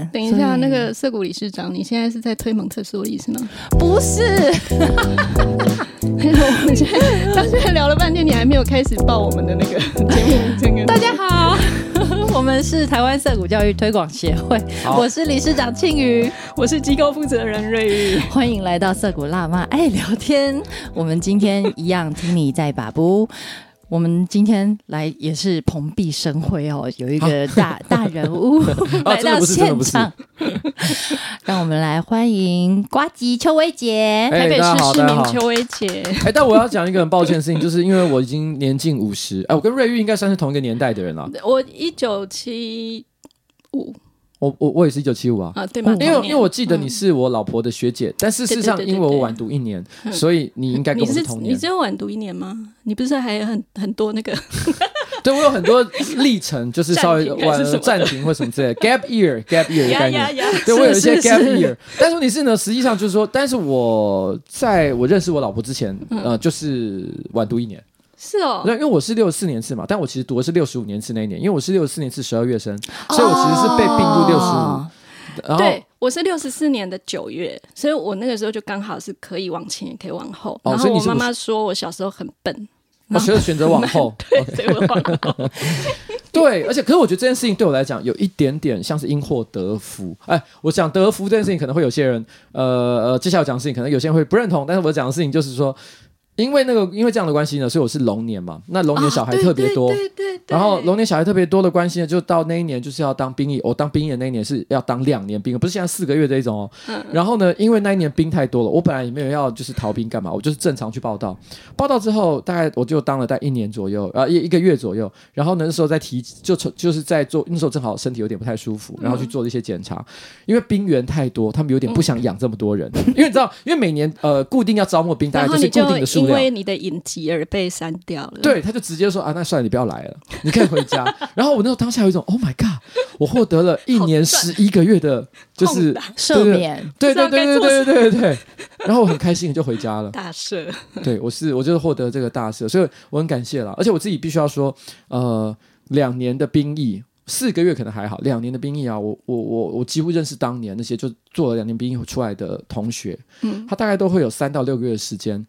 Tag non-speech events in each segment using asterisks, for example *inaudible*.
年。等一下，那个涩谷理事长，你现在是在推蒙特梭利是吗？不是，*laughs* 我们现在到现在聊了半天，你还没有开始报我们的那个 *laughs* 节目这个。大家好，*laughs* 我们是台湾涩谷教育推广协会，我是理事长庆瑜，我是机构负责人瑞玉。欢迎来到涩谷辣妈爱聊天。我们今天一样听你在把不。我们今天来也是蓬荜生辉哦，有一个大 *laughs* 大人物 *laughs* 来到现场，*laughs* 让我们来欢迎瓜吉邱薇姐。哎台北市市民邱薇姐，哎，但我要讲一个很抱歉的事情，就是因为我已经年近五十，哎，我跟瑞玉应该算是同一个年代的人了。我一九七五我我我也是一九七五啊，啊，对吗？因为因为我记得你是我老婆的学姐，但事实上因为我晚读一年，所以你应该跟我是我同年你只。有晚读一年吗？你不是还有很很多那个 *laughs* 对我有很多历程，就是稍微 *laughs* 晚暂停或什么之类的，*laughs* gap year，gap year 的概念？对，我有一些 gap year，但是问题是呢，实际上就是说，但是我在我认识我老婆之前，嗯呃，就是晚读一年。是哦那，因为我是六四年次嘛，但我其实读的是六十五年次那一年，因为我是六四年次十二月生，所以我其实是被并入六十五哦。然后对，我是六十四年的九月，所以我那个时候就刚好是可以往前也可以往后。然后我妈妈说我小时候很笨，我选择选择往后。*laughs* 对，所以我往后。*laughs* 对，而且可是我觉得这件事情对我来讲有一点点像是因祸得福。哎，我讲得福这件事情，可能会有些人呃呃，接下来我讲的事情，可能有些人会不认同，但是我讲的事情就是说。因为那个，因为这样的关系呢，所以我是龙年嘛，那龙年小孩特别多，哦对对对对然后龙年小孩特别多的关系呢，就到那一年就是要当兵役。我当兵役的那一年是要当两年兵，不是现在四个月这一种哦。然后呢，因为那一年兵太多了，我本来也没有要就是逃兵干嘛，我就是正常去报道。报道之后，大概我就当了大概一年左右，呃一一个月左右。然后呢，那时候在提就从就是在做，那时候正好身体有点不太舒服，然后去做了一些检查。因为兵员太多，他们有点不想养这么多人，因为你知道，因为每年呃固定要招募兵，大概就是固定的数为你的隐疾而被删掉了。对，他就直接说啊，那算了，你不要来了，你可以回家。*laughs* 然后我那时候当下有一种 Oh my God，我获得了 *laughs* 一年十一个月的，就是赦免，对对对对对对对。然后我很开心，就回家了。大赦，对我是我就是获得这个大赦，所以我很感谢啦。而且我自己必须要说，呃，两年的兵役。四个月可能还好，两年的兵役啊，我我我我几乎认识当年那些就做了两年兵役出来的同学，嗯，他大概都会有三到六个月的时间，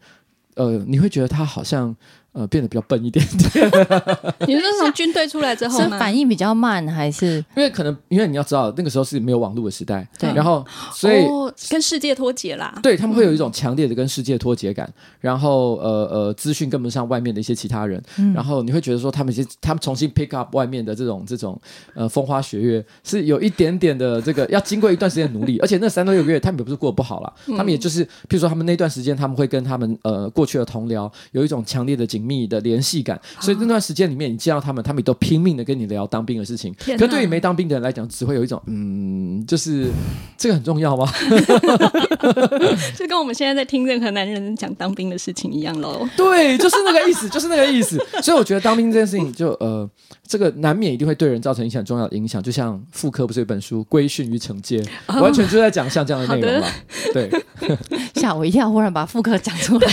呃，你会觉得他好像呃变得比较笨一点点，*laughs* 你是说从军队出来之后是吗？反应比较慢还是？因为可能因为你要知道那个时候是没有网络的时代，对。然后所以、哦，跟世界脱节啦。对他们会有一种强烈的跟世界脱节感，然后呃呃资讯跟不上外面的一些其他人，然后你会觉得说他们其实他们重新 pick up 外面的这种这种呃风花雪月是有一点点的这个要经过一段时间的努力，而且那三到六个月他们也不是过得不好啦，他们也就是譬如说他们那段时间他们会跟他们呃过去的同僚有一种强烈的紧密的联系感，所以那段时间里面你见到他们，他们也都拼命的跟你聊当兵的事情，可对于没当兵的人来讲，只会有一种嗯，就是这个很重要吗？*laughs* 就跟我们现在在听任何男人讲当兵的事情一样喽。对，就是那个意思，*laughs* 就是那个意思。所以我觉得当兵这件事情就，呃，这个难免一定会对人造成一些很重要的影响。就像妇科不是有一本书《规训与惩戒》，完全就在讲像这样的内容嘛。对，*laughs* 吓我一跳，忽然把妇科讲出来，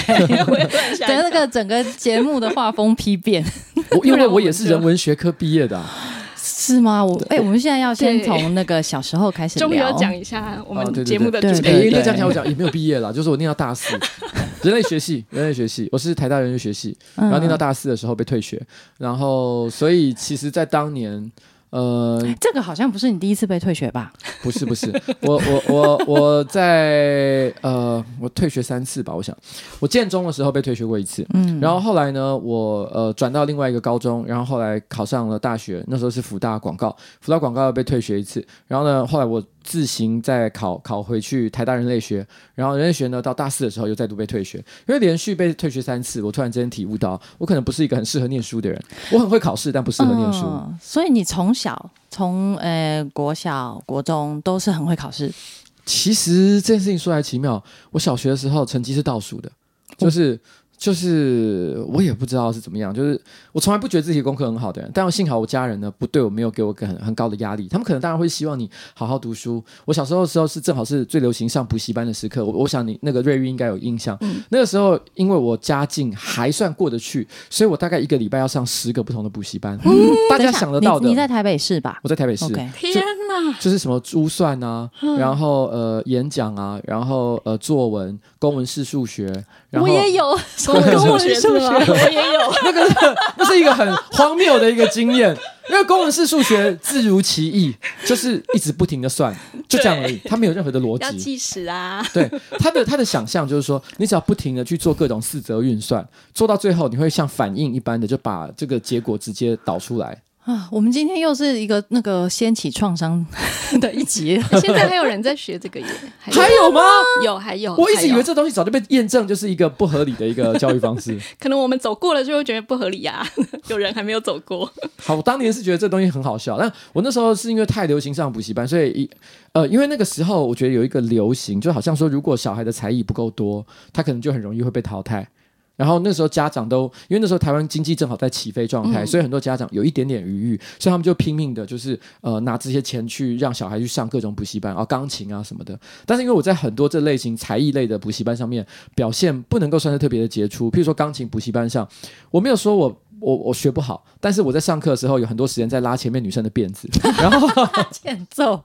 我也突然想等那个整个节目的画风批变，*laughs* 我因为我也是人文学科毕业的、啊，是吗？我哎、我们现在要先对。从那个小时候开始聊。终于要，讲一下我们节目的对主哎，题。那这样讲我讲也没有毕业啦，*laughs* 就是我念到大四，*laughs* 人类学系，人类学系，我是台大人类学系，然后念到大四的时候被退学，然后所以其实，在当年。呃，这个好像不是你第一次被退学吧？不是不是，*laughs* 我我我我在呃，我退学三次吧，我想。我建中的时候被退学过一次，嗯，然后后来呢，我呃转到另外一个高中，然后后来考上了大学，那时候是福大广告，福大广告被退学一次，然后呢，后来我自行再考考回去台大人类学，然后人类学呢到大四的时候又再度被退学，因为连续被退学三次，我突然之间体悟到，我可能不是一个很适合念书的人，我很会考试，但不适合念书。嗯所以你从小从呃国小、国中都是很会考试，其实这件事情说来奇妙，我小学的时候成绩是倒数的，就是就是我也不知道是怎么样，就是我从来不觉得自己功课很好的人，但我幸好我家人呢不对我没有给我个很很高的压力，他们可能当然会希望你好好读书。我小时候的时候是正好是最流行上补习班的时刻，我 *laughs* 我想你那个瑞玉应该有印象，那个时候因为我家境还算过得去，所以我大概一个礼拜要上十个不同的补习班，大家想得到的。你你在台北市吧我在台北市。天哪！就是什么珠算啊，然后呃演讲啊，然后呃作文、公文式数学，然后我也有公文数学是吗？我也有。*laughs* 那个那是一个很荒谬的一个经验，因为公文式数学字如其意，就是一直不停的算，就这样而已，它没有任何的逻辑。要计时啊！对他的他的想象就是说，你只要不停的去做各种四则运算，做到最后你会像反应一般的就把这个结果直接导出来。啊，我们今天又是一个那个掀起创伤 *laughs* 的一集。*laughs* 现在还有人在学这个耶？还还有吗？有还有，我一直以为这东西早就被验证，就是一个不合理的一个教育方式。*laughs* 可能我们走过了就会觉得不合理呀、有人还没有走过。好，我当年是觉得这东西很好笑，但我那时候是因为太流行上补习班，所以一呃，因为那个时候我觉得有一个流行，就好像说，如果小孩的才艺不够多，他可能就很容易会被淘汰。然后那时候家长都，因为那时候台湾经济正好在起飞状态，所以很多家长有一点点余裕，所以他们就拼命的，就是呃拿这些钱去让小孩去上各种补习班啊，钢琴啊什么的。但是因为我在很多这类型才艺类的补习班上面表现不能够算是特别的杰出，譬如说钢琴补习班上，我没有说我。我我学不好，但是我在上课的时候有很多时间在拉前面女生的辫子，然后 *laughs* 欠揍，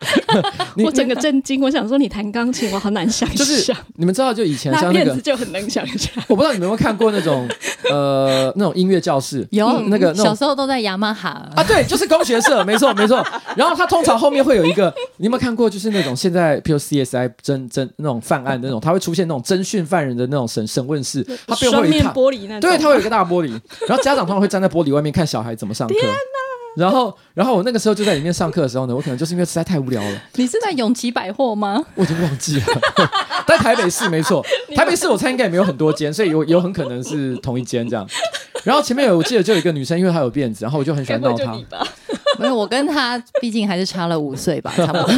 你我整个震惊，我想说你弹钢琴，我好难想象。就是你们知道，就以前拉像那个辫子，就很能想象。我不知道你们有没有看过那种呃那种音乐教室，有嗯那个小时候都在雅马哈啊，对，就是工学社，没错没错。然后它通常后面会有一个，你有没有看过？就是那种现在，譬如 CSI 侦侦那种犯案的那种，他会出现那种侦讯犯人的那种审审问室，它背后双面会有一面，玻璃那，对，它会有一个大玻璃，然后家长通常会站在玻璃外面看小孩怎么上课。然后，然后我那个时候就在里面上课的时候呢，我可能就是因为实在太无聊了，你是在永琪百货吗？我已经忘记了。*laughs* 在台北市没错，*laughs* 台北市我猜应该也没有很多间，所以有有很可能是同一间这样。*laughs* 然后前面有我记得就有一个女生，因为她有辫子，然后我就很喜该欢闹她？*laughs* 没有，我跟她毕竟还是差了五岁吧，*laughs* 差不多。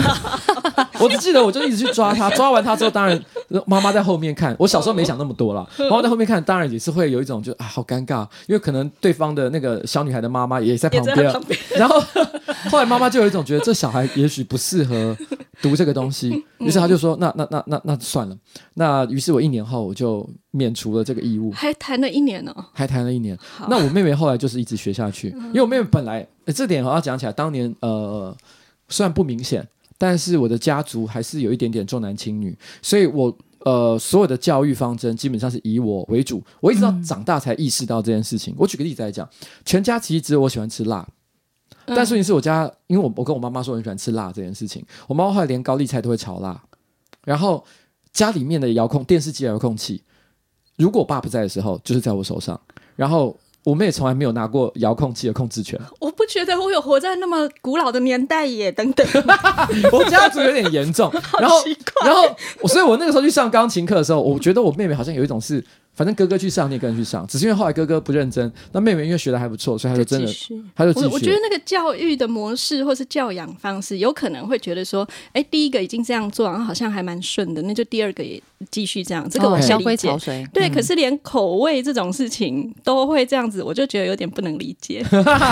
我只记得我就一直去抓她，抓完她之后，当然妈妈在后面看。我小时候没想那么多啦，妈妈在后面看，当然也是会有一种就啊好尴尬，因为可能对方的那个小女孩的妈妈也在旁边也在旁，边。然后后来妈妈就有一种觉得这小孩也许不适合读这个东西，于是他就说那那那那那算了。那于是我一年后我就免除了这个义务。还谈了一年哦，还谈了一年。那我妹妹后来就是一直学下去，因为我妹妹本来、呃这点我要讲起来，当年呃虽然不明显，但是我的家族还是有一点点重男轻女，所以我呃所有的教育方针基本上是以我为主。我一直到长大才意识到这件事情。我举个例子来讲，全家其实只有我喜欢吃辣。但事情是我家，因为我我跟我妈妈说我很喜欢吃辣这件事情，我妈妈后来连高丽菜都会炒辣，然后家里面的遥控电视机的遥控器，如果我爸不在的时候，就是在我手上，然后我们也从来没有拿过遥控器的控制权，我不觉得我有活在那么古老的年代耶。等等，*laughs* 我家族有点严重，然后然后我所以，我那个时候去上钢琴课的时候，我觉得我妹妹好像有一种是，反正哥哥去上，你也跟着去上，只是因为后来哥哥不认真，那妹妹因为学的还不错，所以他就真的。我我觉得那个教育的模式或是教养方式，有可能会觉得说，哎，第一个已经这样做，然后好像还蛮顺的，那就第二个也继续这样，这个我可以哦萧规理解。对，嗯可是连口味这种事情都会这样子，我就觉得有点不能理解。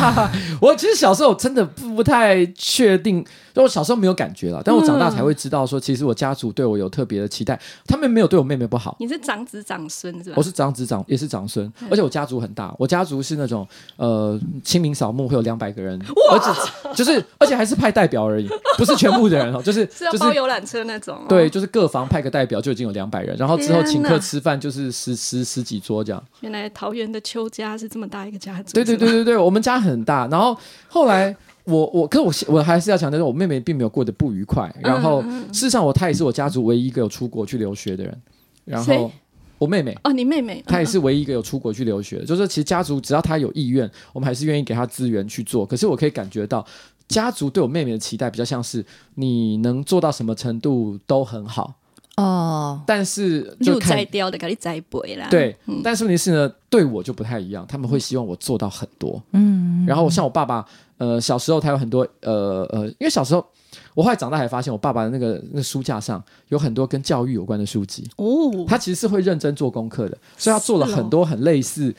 *laughs* 我其实小时候真的不太确定，就我小时候没有感觉了，但我长大才会知道说，其实我家族对我有特别的期待，他们没有对我妹妹不好。你是长子长孙是吧我？是长子长也是长孙，而且我家族很大，我家族是那种呃清明扫墓会有两百个人，而且就是而且还是派代表而已，不是全部的人哦，就是 *laughs* 是要就是包游览车那种、哦？对，，就是各房派个代表就已经有两百人，然后之后请客吃饭就是十十十几桌这样。原来桃园的邱家是这么大一个家族。对对对对对，我们家很大，然后后来。我我，可是我我还是要强调，我妹妹并没有过得不愉快。然后，事实上，我她也是我家族唯一一个有出国去留学的人。然后谁，我妹妹，哦，你妹妹，她也是唯一一个有出国去留学的。就是其实家族只要她有意愿，我们还是愿意给她资源去做。可是我可以感觉到，家族对我妹妹的期待比较像是你能做到什么程度都很好，哦，但是就入看栽雕的，给你栽培啦。对，但是问题是呢，对我就不太一样，他们会希望我做到很多。嗯，然后像我爸爸，呃，小时候他有很多呃呃，因为小时候我后来长大才发现，我爸爸的那个那个书架上有很多跟教育有关的书籍。哦，他其实是会认真做功课的，所以他做了很多很类似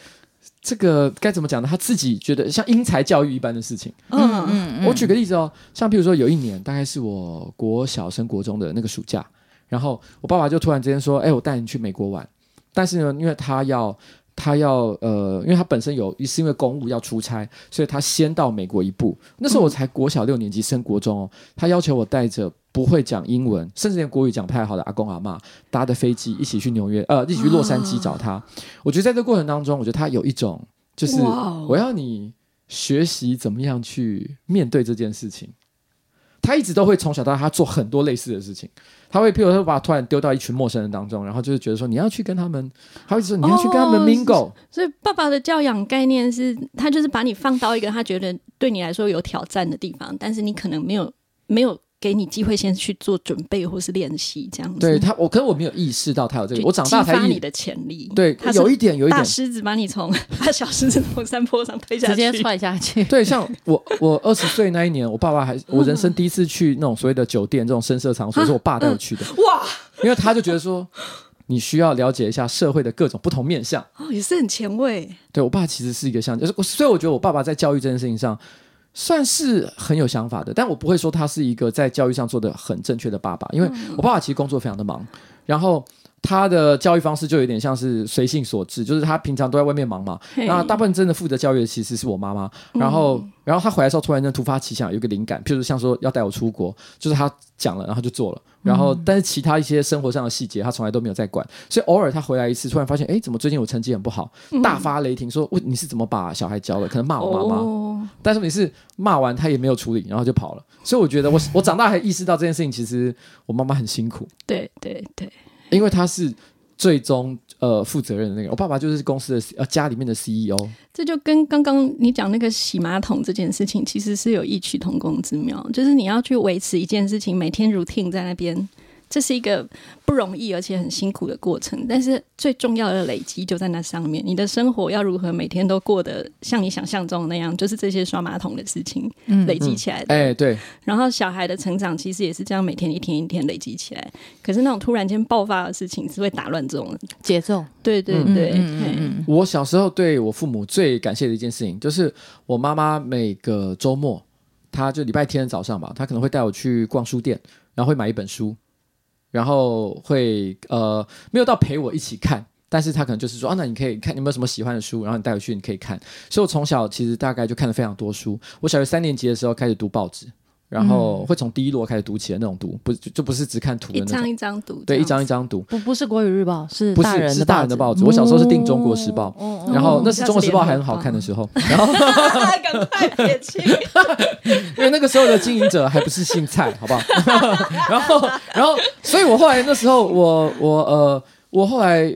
这个该怎么讲呢？他自己觉得像英才教育一般的事情。嗯嗯我举个例子哦，像譬如说有一年，大概是我国小升国中的那个暑假，然后我爸爸就突然之间说：“哎，我带你去美国玩。”但是呢，因为他要他要呃，因为他本身有是因为公务要出差，所以他先到美国一步。那时候我才国小六年级升国中哦，他要求我带着不会讲英文，甚至连国语讲不太好的阿公阿妈搭的飞机一起去纽约，呃，一起去洛杉矶找他。我觉得在这过程当中，我觉得他有一种就是我要你学习怎么样去面对这件事情。他一直都会从小到大，他做很多类似的事情。他会，譬如说，把他突然丢到一群陌生人当中，然后就是觉得说，你要去跟他们，他会说你要去跟他们哦 mingle，、所以爸爸的教养概念是，他就是把你放到一个他觉得对你来说有挑战的地方，但是你可能没有没有给你机会先去做准备或是练习这样子。对他，我可是我没有意识到他有这个，我长大才发你的潜力。对他，有一点有一点，大狮子把你从 *laughs* 把小狮子从山坡上推下去直，接踹下去。对，像我我二十岁那一年，我爸爸还我人生第一次去那种所谓的酒店这种深色场所，是我爸带我去的，哇因为他就觉得说。你需要了解一下社会的各种不同面相。哦，也是很前卫。对我爸其实是一个像，就是我所以我觉得我爸爸在教育这件事情上算是很有想法的，但我不会说他是一个在教育上做的很正确的爸爸，因为我爸爸其实工作非常的忙，然后他的教育方式就有点像是随性所致，就是他平常都在外面忙嘛，那大部分真的负责教育的其实是我妈妈，然后、然后他回来的时候突然间突发奇想，有一个灵感，譬如像说要带我出国，就是他讲了，然后就做了，然后、但是其他一些生活上的细节他从来都没有在管，所以偶尔他回来一次，突然发现，哎，怎么最近我成绩很不好，大发雷霆说，喂，你是怎么把小孩教的？可能骂我妈妈。哦，但是你是骂完他也没有处理，然后就跑了。所以我觉得我我长大还意识到这件事情，其实我妈妈很辛苦，对对对，因为他是最终呃负责任的那个。我爸爸就是公司的呃家里面的 CEO，这就跟刚刚你讲那个洗马桶这件事情，其实是有异曲同工之妙。就是你要去维持一件事情，每天 routine 在那边，这是一个不容易而且很辛苦的过程。但是最重要的累积就在那上面，你的生活要如何每天都过得像你想象中的那样，就是这些刷马桶的事情 *laughs* 嗯累积起来的。哎、对，然后小孩的成长其实也是这样，每天一天一天累积起来。可是那种突然间爆发的事情是会打乱这种。节奏，对对嗯对，嗯我小时候对我父母最感谢的一件事情，就是我妈妈每个周末，她就礼拜天的早上吧，她可能会带我去逛书店，然后会买一本书，然后会呃没有到陪我一起看。但是他可能就是说啊，那你可以看你有没有什么喜欢的书，然后你带回去你可以看。所以我从小其实大概就看了非常多书。我小学三年级的时候开始读报纸，然后会从第一摞开始读起的那种读，不就就不是只看图的一张那种，一张读，对，一张一张读。不不是国语日报，是不是大人的是大人的报纸我小时候是订中国时报然后那是《中国时报》还很好看的时候，然后赶快撇清。因为那个时候的经营者还不是姓蔡，好不好？然后，然后，所以我后来那时候，我我呃，我后来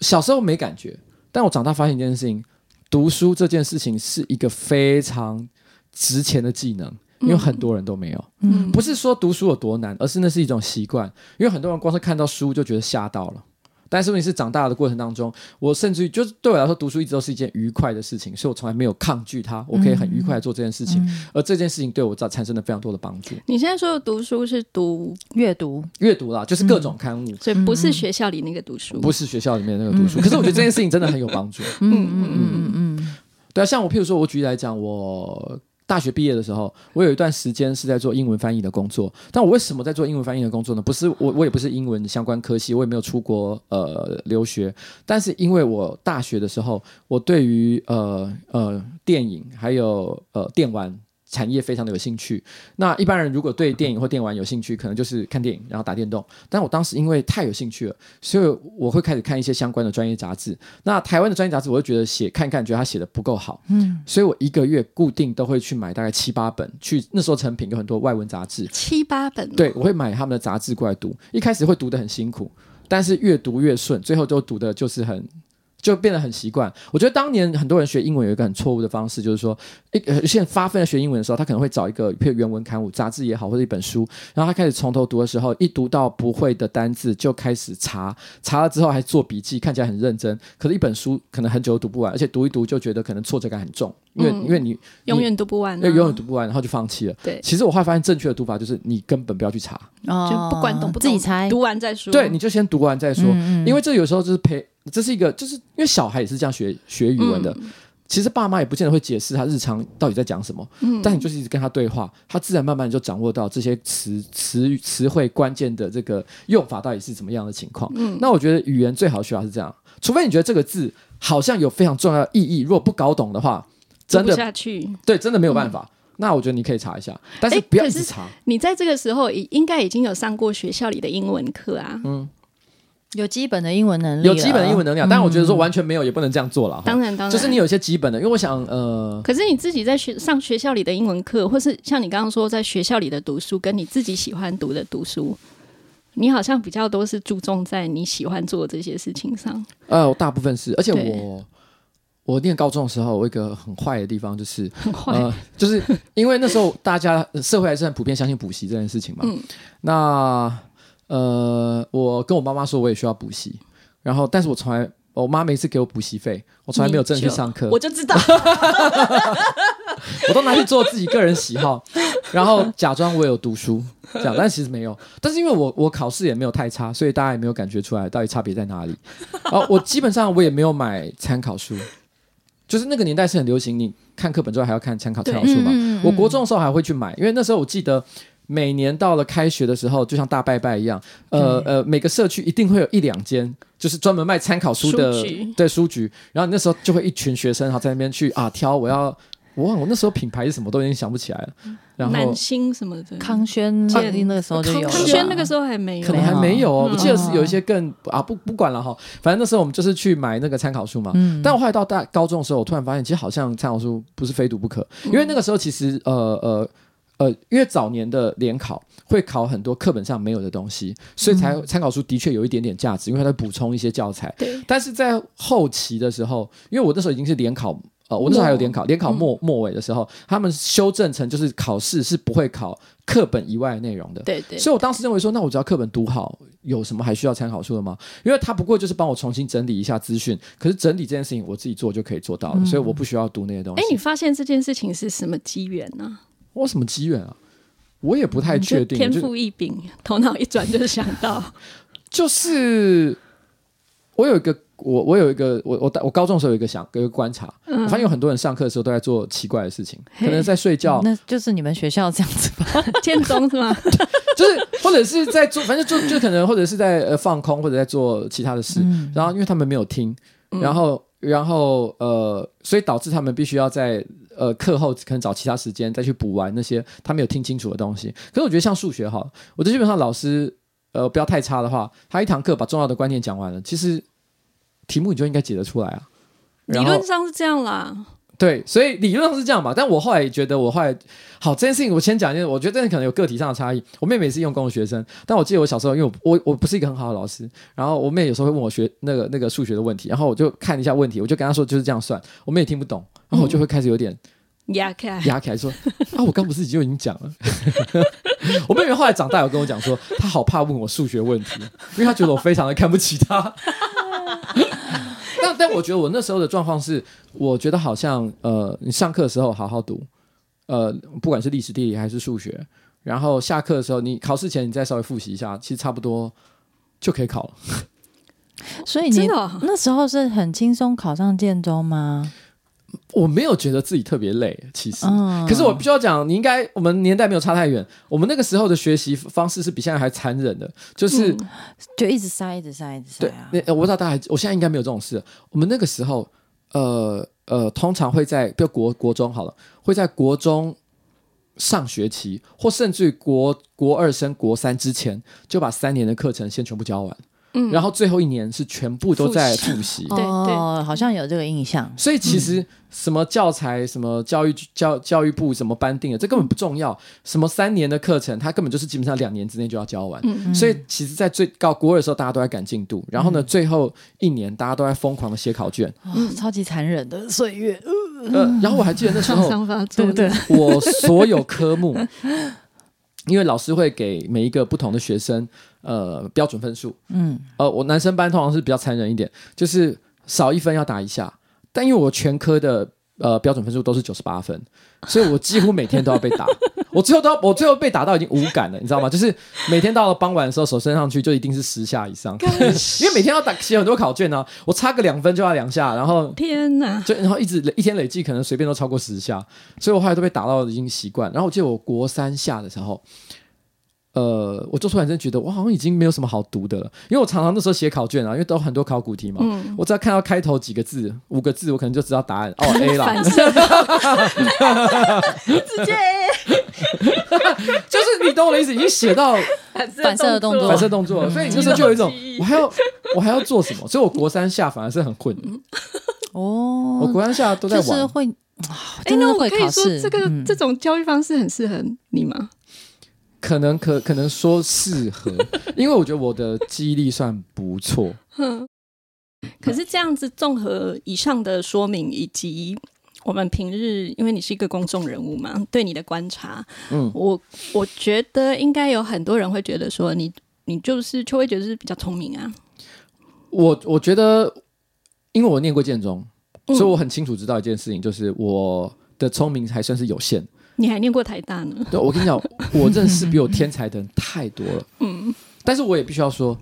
小时候没感觉，但我长大发现一件事情：读书这件事情是一个非常值钱的技能，因为很多人都没有。嗯不是说读书有多难，而是那是一种习惯。因为很多人光是看到书就觉得吓到了。但是问题是，长大的过程当中，我甚至于就是对我来说，读书一直都是一件愉快的事情，所以我从来没有抗拒它，我可以很愉快的做这件事情。而这件事情对我造产生了非常多的帮助。你现在说的读书是读，阅读，阅读啦，就是各种刊物，所以不是学校里那个读书，不是学校里面那个读书。可是我觉得这件事情真的很有帮助。*laughs* 嗯嗯嗯嗯嗯对啊，像我，譬如说，我举例来讲，我大学毕业的时候，我有一段时间是在做英文翻译的工作。但我为什么在做英文翻译的工作呢？不是我，我也不是英文相关科系，我也没有出国呃留学。但是因为我大学的时候，我对于呃呃电影还有呃电玩。产业非常的有兴趣。那一般人如果对电影或电玩有兴趣，可能就是看电影，然后打电动。但我当时因为太有兴趣了，所以我会开始看一些相关的专业杂志。那台湾的专业杂志，我会觉得写看看，觉得他写的不够好，嗯，所以我一个月固定都会去买大概七八本。去那时候成品有很多外文杂志，七八本，对我会买他们的杂志过来读。一开始会读得很辛苦，但是越读越顺，最后就读的就是很就变得很习惯。我觉得当年很多人学英文有一个很错误的方式，就是说，一呃，现在发奋在学英文的时候，他可能会找一个譬如原文刊物、杂志也好，或者一本书，然后他开始从头读的时候，一读到不会的单字就开始查，查了之后还做笔记，看起来很认真。可是，一本书可能很久都读不完，而且读一读就觉得可能挫折感很重，因为、嗯因为你永远读不完、啊，因为永远读不完，然后就放弃了。对，其实我后来发现，正确的读法就是你根本不要去查，哦就不管懂不懂，自己猜。读完再说。对，你就先读完再说。嗯因为这有时候就是陪，这是一个，就是因为小孩也是这样学学语文的。嗯其实爸妈也不见得会解释他日常到底在讲什么，嗯但你就是一直跟他对话，他自然慢慢就掌握到这些词词语词汇关键的这个用法到底是怎么样的情况。嗯那我觉得语言最好学法是这样，除非你觉得这个字好像有非常重要的意义，如果不搞懂的话，真的下去。对，真的没有办法。那我觉得你可以查一下，但是不要一直查。你在这个时候已应该已经有上过学校里的英文课啊，有基本的英文能力，有基本的英文能力但我觉得说完全没有也不能这样做了。当然当然，就是你有一些基本的，因为我想呃，可是你自己在学上学校里的英文课，或是像你刚刚说在学校里的读书，跟你自己喜欢读的读书，你好像比较多是注重在你喜欢做这些事情上。呃，大部分是，而且我我念高中的时候，我有一个很坏的地方就是，很坏，呃，*laughs* 就是因为那时候大家呃社会还是很普遍相信补习这件事情嘛。嗯那呃，我跟我妈妈说我也需要补习，然后但是我从来我妈每次给我补习费，我从来没有真的去上课，我就知道，*laughs* 我都拿去做自己个人喜好，然后假装我有读书，这样，但其实没有。但是因为我我考试也没有太差，所以大家也没有感觉出来到底差别在哪里。然 *laughs* 后我基本上我也没有买参考书，就是那个年代是很流行，你看课本之外还要看参考参考书嘛。我国中的时候还会去买，因为那时候我记得。每年到了开学的时候，就像大拜拜一样，呃呃，每个社区一定会有一两间，就是专门卖参考书的书局。对书局。然后你那时候就会一群学生，然后在那边去啊挑，我要我忘了我那时候品牌是什么，都已经想不起来了。然后南星什么的，康轩建立那个时候就有了。吧，康轩那个时候还没有，可能还没有哦，嗯。我记得是有一些更啊不不管了哈，反正那时候我们就是去买那个参考书嘛。嗯。但我后来到大高中的时候，我突然发现，其实好像参考书不是非读不可，因为那个时候其实呃呃呃，因为早年的联考会考很多课本上没有的东西，所以才参考书的确有一点点价值，因为它在补充一些教材。对，但是在后期的时候，因为我那时候已经是联考，呃，我那时候还有联考，联考末末尾的时候，他们修正成就是考试是不会考课本以外的内容的。对对，所以我当时认为说，那我只要课本读好，有什么还需要参考书的吗？因为他不过就是帮我重新整理一下资讯，可是整理这件事情我自己做就可以做到了，所以我不需要读那些东西。哎，你发现这件事情是什么机缘呢？我什么机缘啊？我也不太确定，天赋异禀，头脑一转就想到，*laughs* 就是我有一个我我有一个我我我高中的时候有一个想有一个观察，我发现有很多人上课的时候都在做奇怪的事情，可能在睡觉，那就是你们学校这样子吧？*laughs* 建中是吗？*laughs* 就是或者是在做，反正就就可能或者是在呃放空，或者在做其他的事。嗯然后因为他们没有听，然后然后呃，所以导致他们必须要在呃课后可能找其他时间再去补完那些他没有听清楚的东西。可是我觉得像数学哈，我觉得基本上老师呃不要太差的话，他一堂课把重要的观念讲完了，其实题目你就应该解得出来啊。理论上是这样啦，对，所以理论上是这样吧，但我后来也觉得，我后来好这件事情，我先讲一件，我觉得真的可能有个体上的差异。我妹妹是用功的学生，但我记得我小时候，因为我我我不是一个很好的老师，然后我妹有时候会问我学那个那个数学的问题，然后我就看一下问题，我就跟她说就是这样算，我妹也听不懂，然后我就会开始有点压开，压开说啊，我刚不是就已经讲了。*laughs* 我妹妹后来长大有跟我讲说，她好怕问我数学问题，因为她觉得我非常的看不起她。*laughs* 但但我觉得我那时候的状况是，我觉得好像呃，你上课的时候好好读，呃，不管是历史、地理还是数学，然后下课的时候，你考试前你再稍微复习一下，其实差不多就可以考了。*laughs* 所以你哦那时候是很轻松考上建中吗？我没有觉得自己特别累，其实。嗯，可是我必须要讲，你应该我们年代没有差太远，我们那个时候的学习方式是比现在还残忍的，就是、嗯就一直塞，一直塞，一直塞对啊，。我不知道大家，我现在应该没有这种事。我们那个时候，呃呃，通常会在比如国国中好了，会在国中上学期，或甚至于国国二升国三之前，就把三年的课程先全部教完。嗯然后最后一年是全部都在复复习。*laughs* 对哦，好像有这个印象。所以其实什么教材、什么教育教教育部什么班定的，这根本不重要。什么三年的课程，它根本就是基本上两年之内就要教完。嗯所以其实，在最高国二的时候，大家都在赶进度，然后呢，最后一年大家都在疯狂的写考卷。哦超级残忍的岁月。呃，然后我还记得那时候，创伤发作，对我所有科目，*laughs* 因为老师会给每一个不同的学生呃标准分数。嗯，呃，我男生班通常是比较残忍一点，就是少一分要打一下。但因为我全科的呃标准分数都是九十八分，所以我几乎每天都要被打。*laughs* 我最后都要，我最后被打到已经无感了，你知道吗？就是每天到了傍晚的时候，手伸上去就一定是十下以上，*laughs* 因为每天要打写很多考卷呢、我差个两分就要两下，然后天哪！就然后一直累一天累计可能随便都超过十下，所以我后来都被打到已经习惯。然后我记得我国三下的时候，呃，我就突然间觉得我好像已经没有什么好读的了，因为我常常那时候写考卷啊，因为都有很多考古题嘛，嗯。我只要看到开头几个字五个字，我可能就知道答案。哦 *laughs* A 啦。反，*laughs* 射。直接。*laughs* 就是你懂我的意思，已经写到反射的动作。反射动作了，所以那时候就有一种我还要我还要做什么，所以我国三下反而是很混，我哦，国三下都在玩。就是会，啊哎，那我可以。说这个嗯。这种教育方式很适合你吗？可能可可能说适合，*laughs* 因为我觉得我的记忆力算不错。*laughs* 可是这样子综合以上的说明，以及我们平日，因为你是一个公众人物嘛，对你的观察，嗯，我我觉得应该有很多人会觉得说你你就是邱会觉得是比较聪明啊，我我觉得，因为我念过建中，嗯所以我很清楚知道一件事情，就是我的聪明还算是有限。你还念过台大呢，对，我跟你讲，我认识比我天才的人太多了。*laughs* 嗯但是我也必须要说，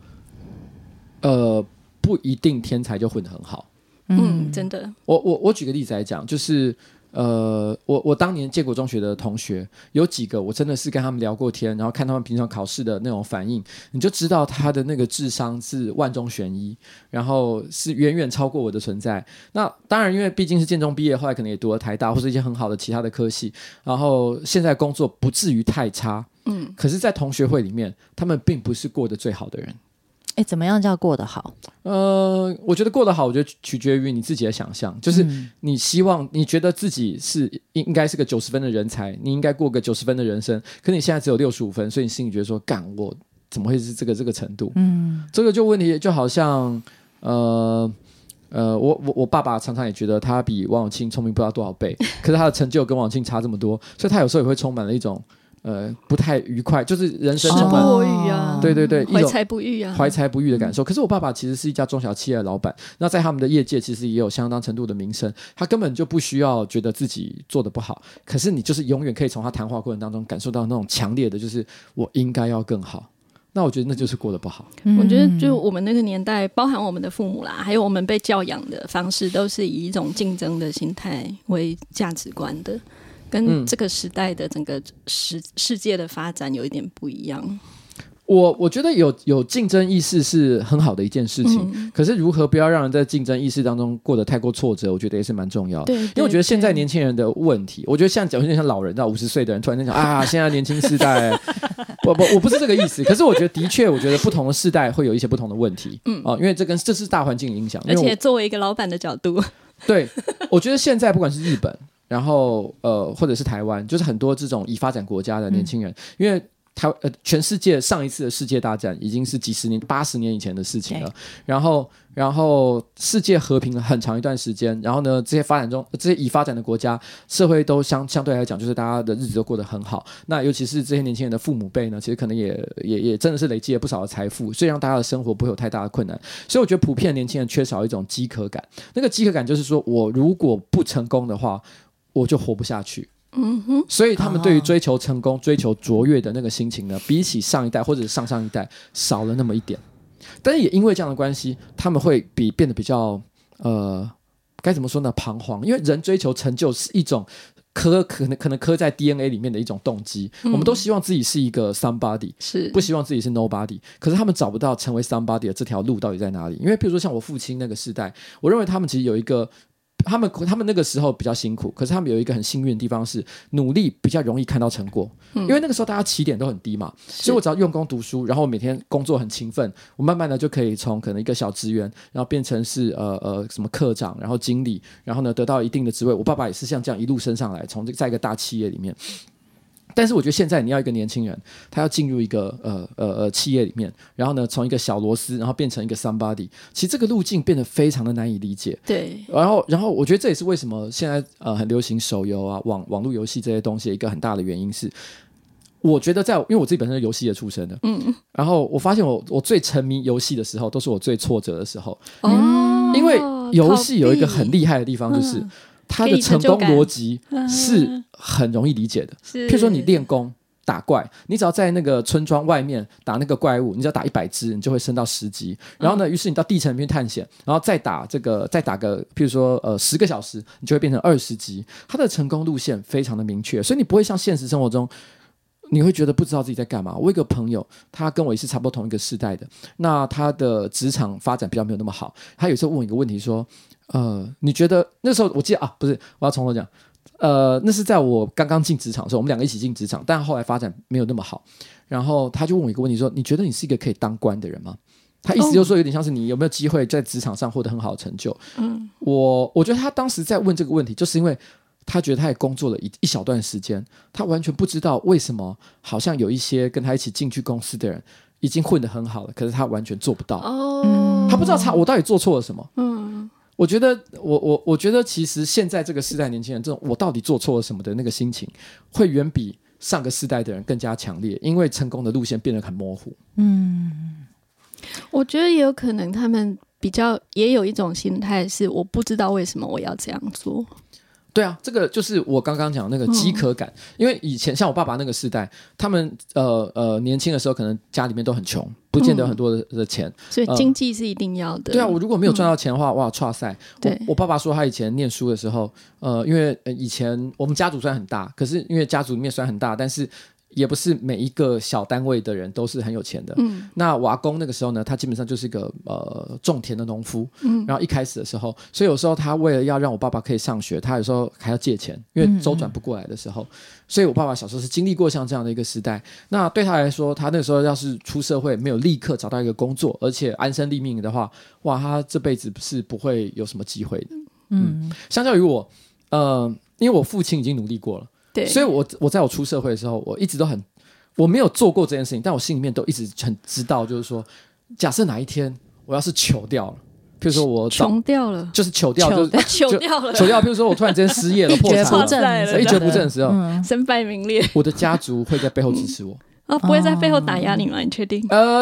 呃，不一定天才就混得很好。嗯，真的，我我我举个例子来讲，就是呃，我我当年建国中学的同学有几个，我真的是跟他们聊过天，然后看他们平常考试的那种反应，你就知道他的那个智商是万中选一，然后是远远超过我的存在。那当然，因为毕竟是建中毕业，后来可能也读了台大或者一些很好的其他的科系，然后现在工作不至于太差。嗯，可是，在同学会里面，他们并不是过得最好的人。哎，怎么样叫过得好？呃，我觉得过得好，我觉得取决于你自己的想象，就是嗯你希望你觉得自己是应应该是个九十分的人才，你应该过个九十分的人生，可你现在只有六十五分，所以你心里觉得说，干我怎么会是这个这个程度？嗯这个就问题就好像呃。呃，我我我爸爸常常也觉得他比王永庆聪明不知道多少倍，*laughs* 可是他的成就跟王永庆差这么多，所以他有时候也会充满了一种呃不太愉快，就是人生时不充满我予啊，对对对怀才不遇啊，怀才不遇的感受。可是我爸爸其实是一家中小企业的老板，那在他们的业界其实也有相当程度的名声，他根本就不需要觉得自己做的不好。可是你就是永远可以从他谈话过程当中感受到那种强烈的，就是我应该要更好。那我觉得那就是过得不好。嗯我觉得，就我们那个年代，包含我们的父母啦，还有我们被教养的方式，都是以一种竞争的心态为价值观的，跟嗯这个时代的整个世世界的发展有一点不一样。我我觉得有有竞争意识是很好的一件事情，嗯可是如何不要让人在竞争意识当中过得太过挫折，我觉得也是蛮重要的。对，因为我觉得现在年轻人的问题，我觉得像讲有点像老人，到五十岁的人突然间讲啊，现在年轻世代，不不，*laughs* 我不是这个意思。可是我觉得的确，我觉得不同的世代会有一些不同的问题，嗯啊，因为这跟这是大环境影响。而且作为一个老板的角度，对，我觉得现在不管是日本，然后呃，或者是台湾，就是很多这种已发展国家的年轻人，因为台呃，全世界上一次的世界大战已经是几十年、八十年以前的事情了。然后，然后世界和平了很长一段时间。然后呢，这些发展中、这些已发展的国家，社会都相相对来讲，就是大家的日子都过得很好。那尤其是这些年轻人的父母辈呢，其实可能也也也真的是累积了不少的财富，所以让大家的生活不会有太大的困难。所以我觉得普遍年轻人缺少一种饥渴感。那个饥渴感就是说我如果不成功的话，我就活不下去。嗯哼，所以他们对于追求成功、追求卓越的那个心情呢，比起上一代或者上上一代少了那么一点。但是也因为这样的关系，他们会比变得比较呃，该怎么说呢？彷徨，因为人追求成就是一种刻可能可能刻在 DNA 里面的一种动机。我们都希望自己是一个 somebody，是不希望自己是 nobody，可是他们找不到成为 somebody 的这条路到底在哪里？因为比如说像我父亲那个时代，我认为他们其实有一个他们他们那个时候比较辛苦，可是他们有一个很幸运的地方是努力比较容易看到成果，因为那个时候大家起点都很低嘛，所以我只要用功读书，然后每天工作很勤奋，我慢慢的就可以从可能一个小职员，然后变成是呃呃什么科长，然后经理，然后呢得到一定的职位。我爸爸也是像这样一路升上来，从这在一个大企业里面。但是我觉得现在你要一个年轻人，他要进入一个呃呃呃企业里面，然后呢从一个小螺丝，然后变成一个 somebody，其实这个路径变得非常的难以理解。对，然后，然后我觉得这也是为什么现在呃很流行手游啊、网网络游戏这些东西一个很大的原因是，我觉得在因为我自己本身是游戏业出身的，嗯，然后我发现我我最沉迷游戏的时候，都是我最挫折的时候，哦，因为游戏有一个很厉害的地方就是。它的成功逻辑是很容易理解的。譬如说，你练功打怪，你只要在那个村庄外面打那个怪物，你只要打一百只，你就会升到十级。然后呢，于是你到地层里面探险，然后再打这个，再打个譬如说呃十个小时，你就会变成二十级。他的成功路线非常的明确，所以你不会像现实生活中，你会觉得不知道自己在干嘛。我有一个朋友，他跟我也是差不多同一个世代的，那他的职场发展比较没有那么好。他有时候问我一个问题说。呃，你觉得那时候我记得啊，不是，我要从头讲。呃，那是在我刚刚进职场的时候，我们两个一起进职场，但后来发展没有那么好。然后他就问我一个问题，说：“你觉得你是一个可以当官的人吗？”他意思就是说，有点像是你有没有机会在职场上获得很好的成就。嗯，我我觉得他当时在问这个问题，就是因为他觉得他也工作了一一小段时间，他完全不知道为什么好像有一些跟他一起进去公司的人已经混得很好了，可是他完全做不到。哦，他不知道他我到底做错了什么。嗯。我觉得，我我我觉得，其实现在这个时代年轻人，这种我到底做错了什么的那个心情，会远比上个时代的人更加强烈，因为成功的路线变得很模糊。嗯，我觉得也有可能，他们比较也有一种心态是，我不知道为什么我要这样做。对啊，这个就是我刚刚讲那个饥渴感，因为以前像我爸爸那个时代，他们呃呃年轻的时候，可能家里面都很穷，不见得很多的的钱，所以经济是一定要的。对啊，我如果没有赚到钱的话，哇，差赛。对，我爸爸说他以前念书的时候，呃，因为以前我们家族虽然很大，可是因为家族里面虽然很大，但是。也不是每一个小单位的人都是很有钱的。嗯，那瓦工那个时候呢，他基本上就是一个呃种田的农夫。嗯，然后一开始的时候，所以有时候他为了要让我爸爸可以上学，他有时候还要借钱，因为周转不过来的时候。所以我爸爸小时候是经历过像这样的一个时代。那对他来说，他那时候要是出社会没有立刻找到一个工作，而且安身立命的话，哇，他这辈子是不会有什么机会的。嗯，相较于我，呃，因为我父亲已经努力过了。所以，我我在我出社会的时候，我一直都很，我没有做过这件事情，但我心里面都一直很知道，就是说，假设哪一天我要是糗掉了，比如说我穷掉了，就是糗掉，就糗掉了，糗掉。比如说我突然间失业了，*laughs* 破产了，一蹶不振的时候，身败名裂，我的家族会在背后支持我。啊，不会在背后打压你吗？你确定？呃，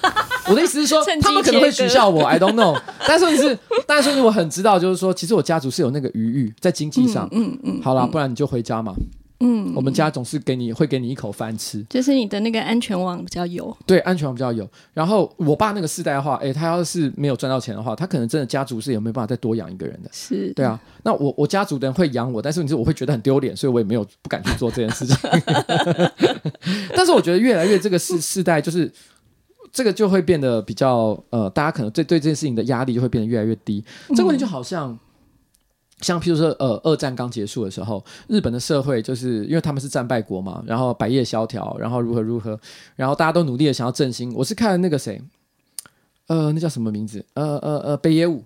*laughs* 我的意思是说，他们可能会取笑我，I don't know。但是是，但是我很知道，就是说，其实我家族是有那个余裕在经济上。嗯嗯。好啦，不然你就回家嘛。嗯，我们家总是给你会给你一口饭吃，就是你的那个安全网比较有。对，安全网比较有。然后我爸那个世代的话，哎，他要是没有赚到钱的话，他可能真的家族是也没有办法再多养一个人的。是，对啊。那我我家族的人会养我，但是你说我会觉得很丢脸，所以我也没有不敢去做这件事情。*laughs* 但是我觉得越来越这个世世代，就是这个就会变得比较呃，大家可能对对这件事情的压力就会变得越来越低。这个问题就好像。像譬如说，呃，二战刚结束的时候，日本的社会就是因为他们是战败国嘛，然后百业萧条，然后如何如何，然后大家都努力的想要振兴。我是看那个谁，呃，那叫什么名字？呃呃呃，北野武，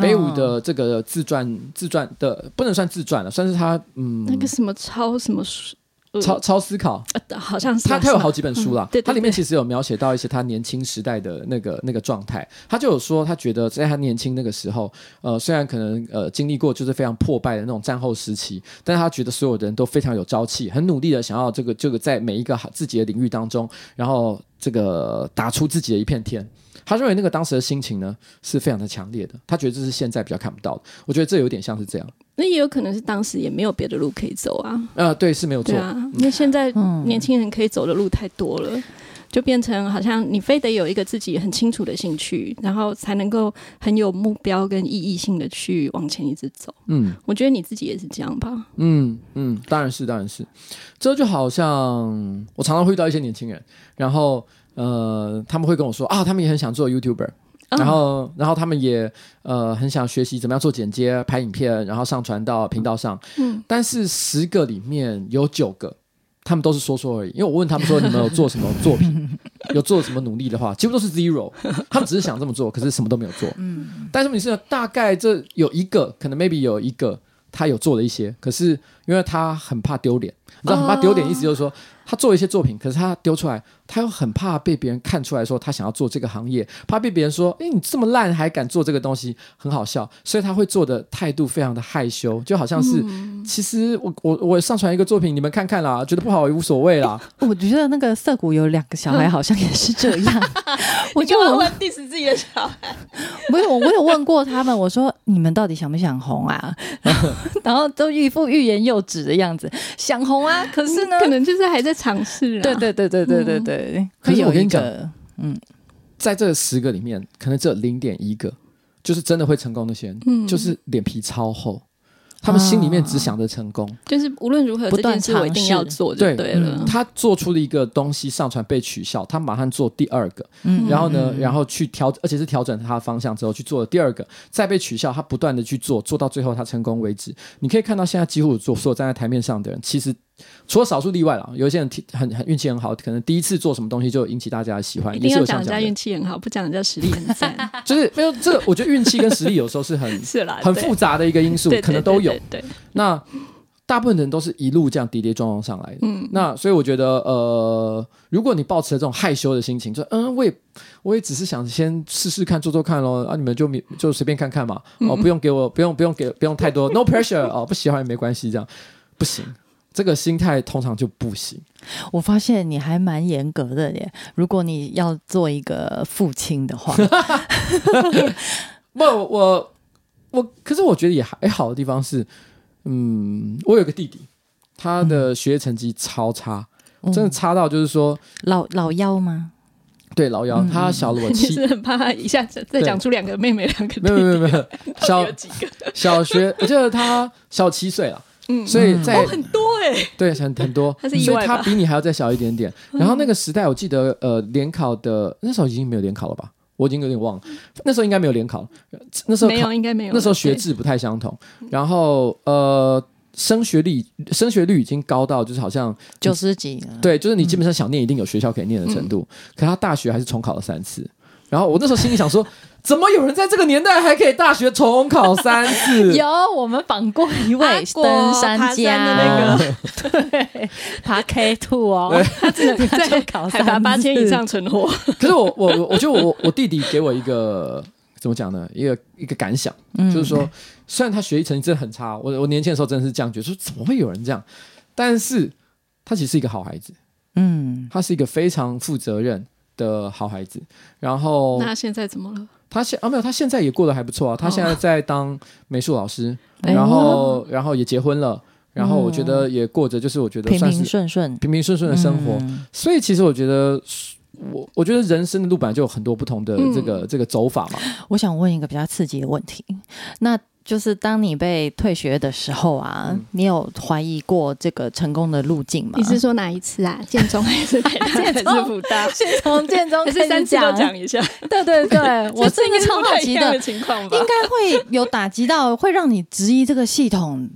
北野武的这个自传，自传的不能算自传了，算是他嗯，那个什么超什么书。超超思考，好像是他，他有好几本书啦。他里面其实有描写到一些他年轻时代的那个那个状态。他就有说，他觉得在他年轻那个时候，呃，虽然可能呃经历过就是非常破败的那种战后时期，但是他觉得所有的人都非常有朝气，很努力的想要这个这个在每一个自己的领域当中，然后这个打出自己的一片天。他认为那个当时的心情呢是非常的强烈的，他觉得这是现在比较看不到的。我觉得这有点像是这样。那也有可能是当时也没有别的路可以走啊。呃，对，是没有错。啊，因为现在年轻人可以走的路太多了，就变成好像你非得有一个自己很清楚的兴趣，然后才能够很有目标跟意义性的去往前一直走。嗯，我觉得你自己也是这样吧。嗯嗯，当然是，当然是。这就好像我常常会遇到一些年轻人，然后呃，他们会跟我说啊，他们也很想做 YouTuber。嗯然后然后他们也呃很想学习怎么样做剪接、拍影片，然后上传到频道上。嗯，但是十个里面有九个，他们都是说说而已。因为我问他们说你们有做什么作品，*laughs* 有做什么努力的话，几乎都是 zero。他们只是想这么做，可是什么都没有做。嗯，但是问题是，大概这有一个，可能 maybe 有一个他有做了一些，可是因为他很怕丢脸，你知道很怕丢脸，意思就是说。他做一些作品，可是他丢出来，他又很怕被别人看出来说他想要做这个行业，怕被别人说，哎，你这么烂还敢做这个东西，很好笑，所以他会做的态度非常的害羞，就好像是，其实我我我上传一个作品，你们看看啦，觉得不好也无所谓啦。*laughs* 我觉得那个涩谷有两个小孩好像也是这样，*laughs* 我就就问 diss 自己的小孩，没有，我有问过他们，我说你们到底想不想红啊？*laughs* 然后都一副欲言又止的样子，想红啊，可是呢，可能就是还在尝试啊。对对对对对对对。可是我跟你讲会有一个，在这十个里面，可能只有零点一个，就是真的会成功那些人，嗯。就是脸皮超厚，他们心里面只想着成功。就是无论如何不断这件事我一定要做就对对了。他做出了一个东西上传被取笑，他马上做第二个，嗯。然后呢，然后去调，而且是调整他的方向之后去做了第二个，再被取笑，他不断的去做，做到最后他成功为止。你可以看到现在几乎做所有站在台面上的人，其实除了少数例外了，有一些人很很运气很好，可能第一次做什么东西就引起大家的喜欢，一也是定要讲人家运气很好，不讲人家实力很赞。*laughs* 就是没有这个，我觉得运气跟实力有时候是很 *laughs* 是啦，很复杂的一个因素，可能都有。。那大部分人都是一路这样跌跌撞撞上来的。嗯，那所以我觉得，呃，如果你抱持了这种害羞的心情，就嗯，我也我也只是想先试试看，做做看咯。啊，你们就就随便看看嘛，嗯哦，不用给我，不用不用给，不用太多，no pressure 哦，不喜欢也没关系，这样不行，这个心态通常就不行。我发现你还蛮严格的耶。如果你要做一个父亲的话，*laughs* 不，我我，可是我觉得也还好的地方是，嗯，我有个弟弟，他的学业成绩超差，嗯真的差到就是说，老老幺吗？对老幺，嗯他小了我 *laughs* 你七，是很怕他一下子再讲出两个妹妹，两个弟弟没有没有没有没有，*laughs* 小有几个？小学，我记得他小七岁了，嗯，所以在、哦很多哎，对很很多，*laughs* 他是意所以他比你还要再小一点点。然后那个时代，我记得呃，联考的那时候已经没有联考了吧？我已经有点忘了，那时候应该没有联考了，那时候没有应该没有。那时候学制不太相同，然后呃，升学率升学率已经高到就是好像九十几了，对，就是你基本上想念一定有学校可以念的程度，可他大学还是重考了三次。然后我那时候心里想说，怎么有人在这个年代还可以大学重考三次？*laughs* 有我们访过一位登山家，的那个对，*laughs* 爬 K two 哦，他真的他就考海拔八千以上存活，可是我我我我觉得我我弟弟给我一个怎么讲呢？一个一个感想，嗯就是说，虽然他学习成绩真的很差，我我年轻的时候真的是这样觉得，说怎么会有人这样？但是他其实是一个好孩子，嗯，他是一个非常负责任的好孩子。然后那现在怎么了？他现啊没有，他现在也过得还不错啊。他现在在当美术老师，哎然后然后也结婚了，然后我觉得也过着就是我觉得平平顺顺平平顺顺的生活。嗯所以其实我觉得。我我觉得人生的路本来就有很多不同的这个、这个走法嘛，我想问一个比较刺激的问题，那就是当你被退学的时候啊，嗯你有怀疑过这个成功的路径吗？你是说哪一次啊？*laughs* 建中还是台大还是福大？先从建中还是三次都讲一下？对对对，*laughs* 我是一个超好奇的的，情况吧应？该会有打击到，会让你质疑这个系统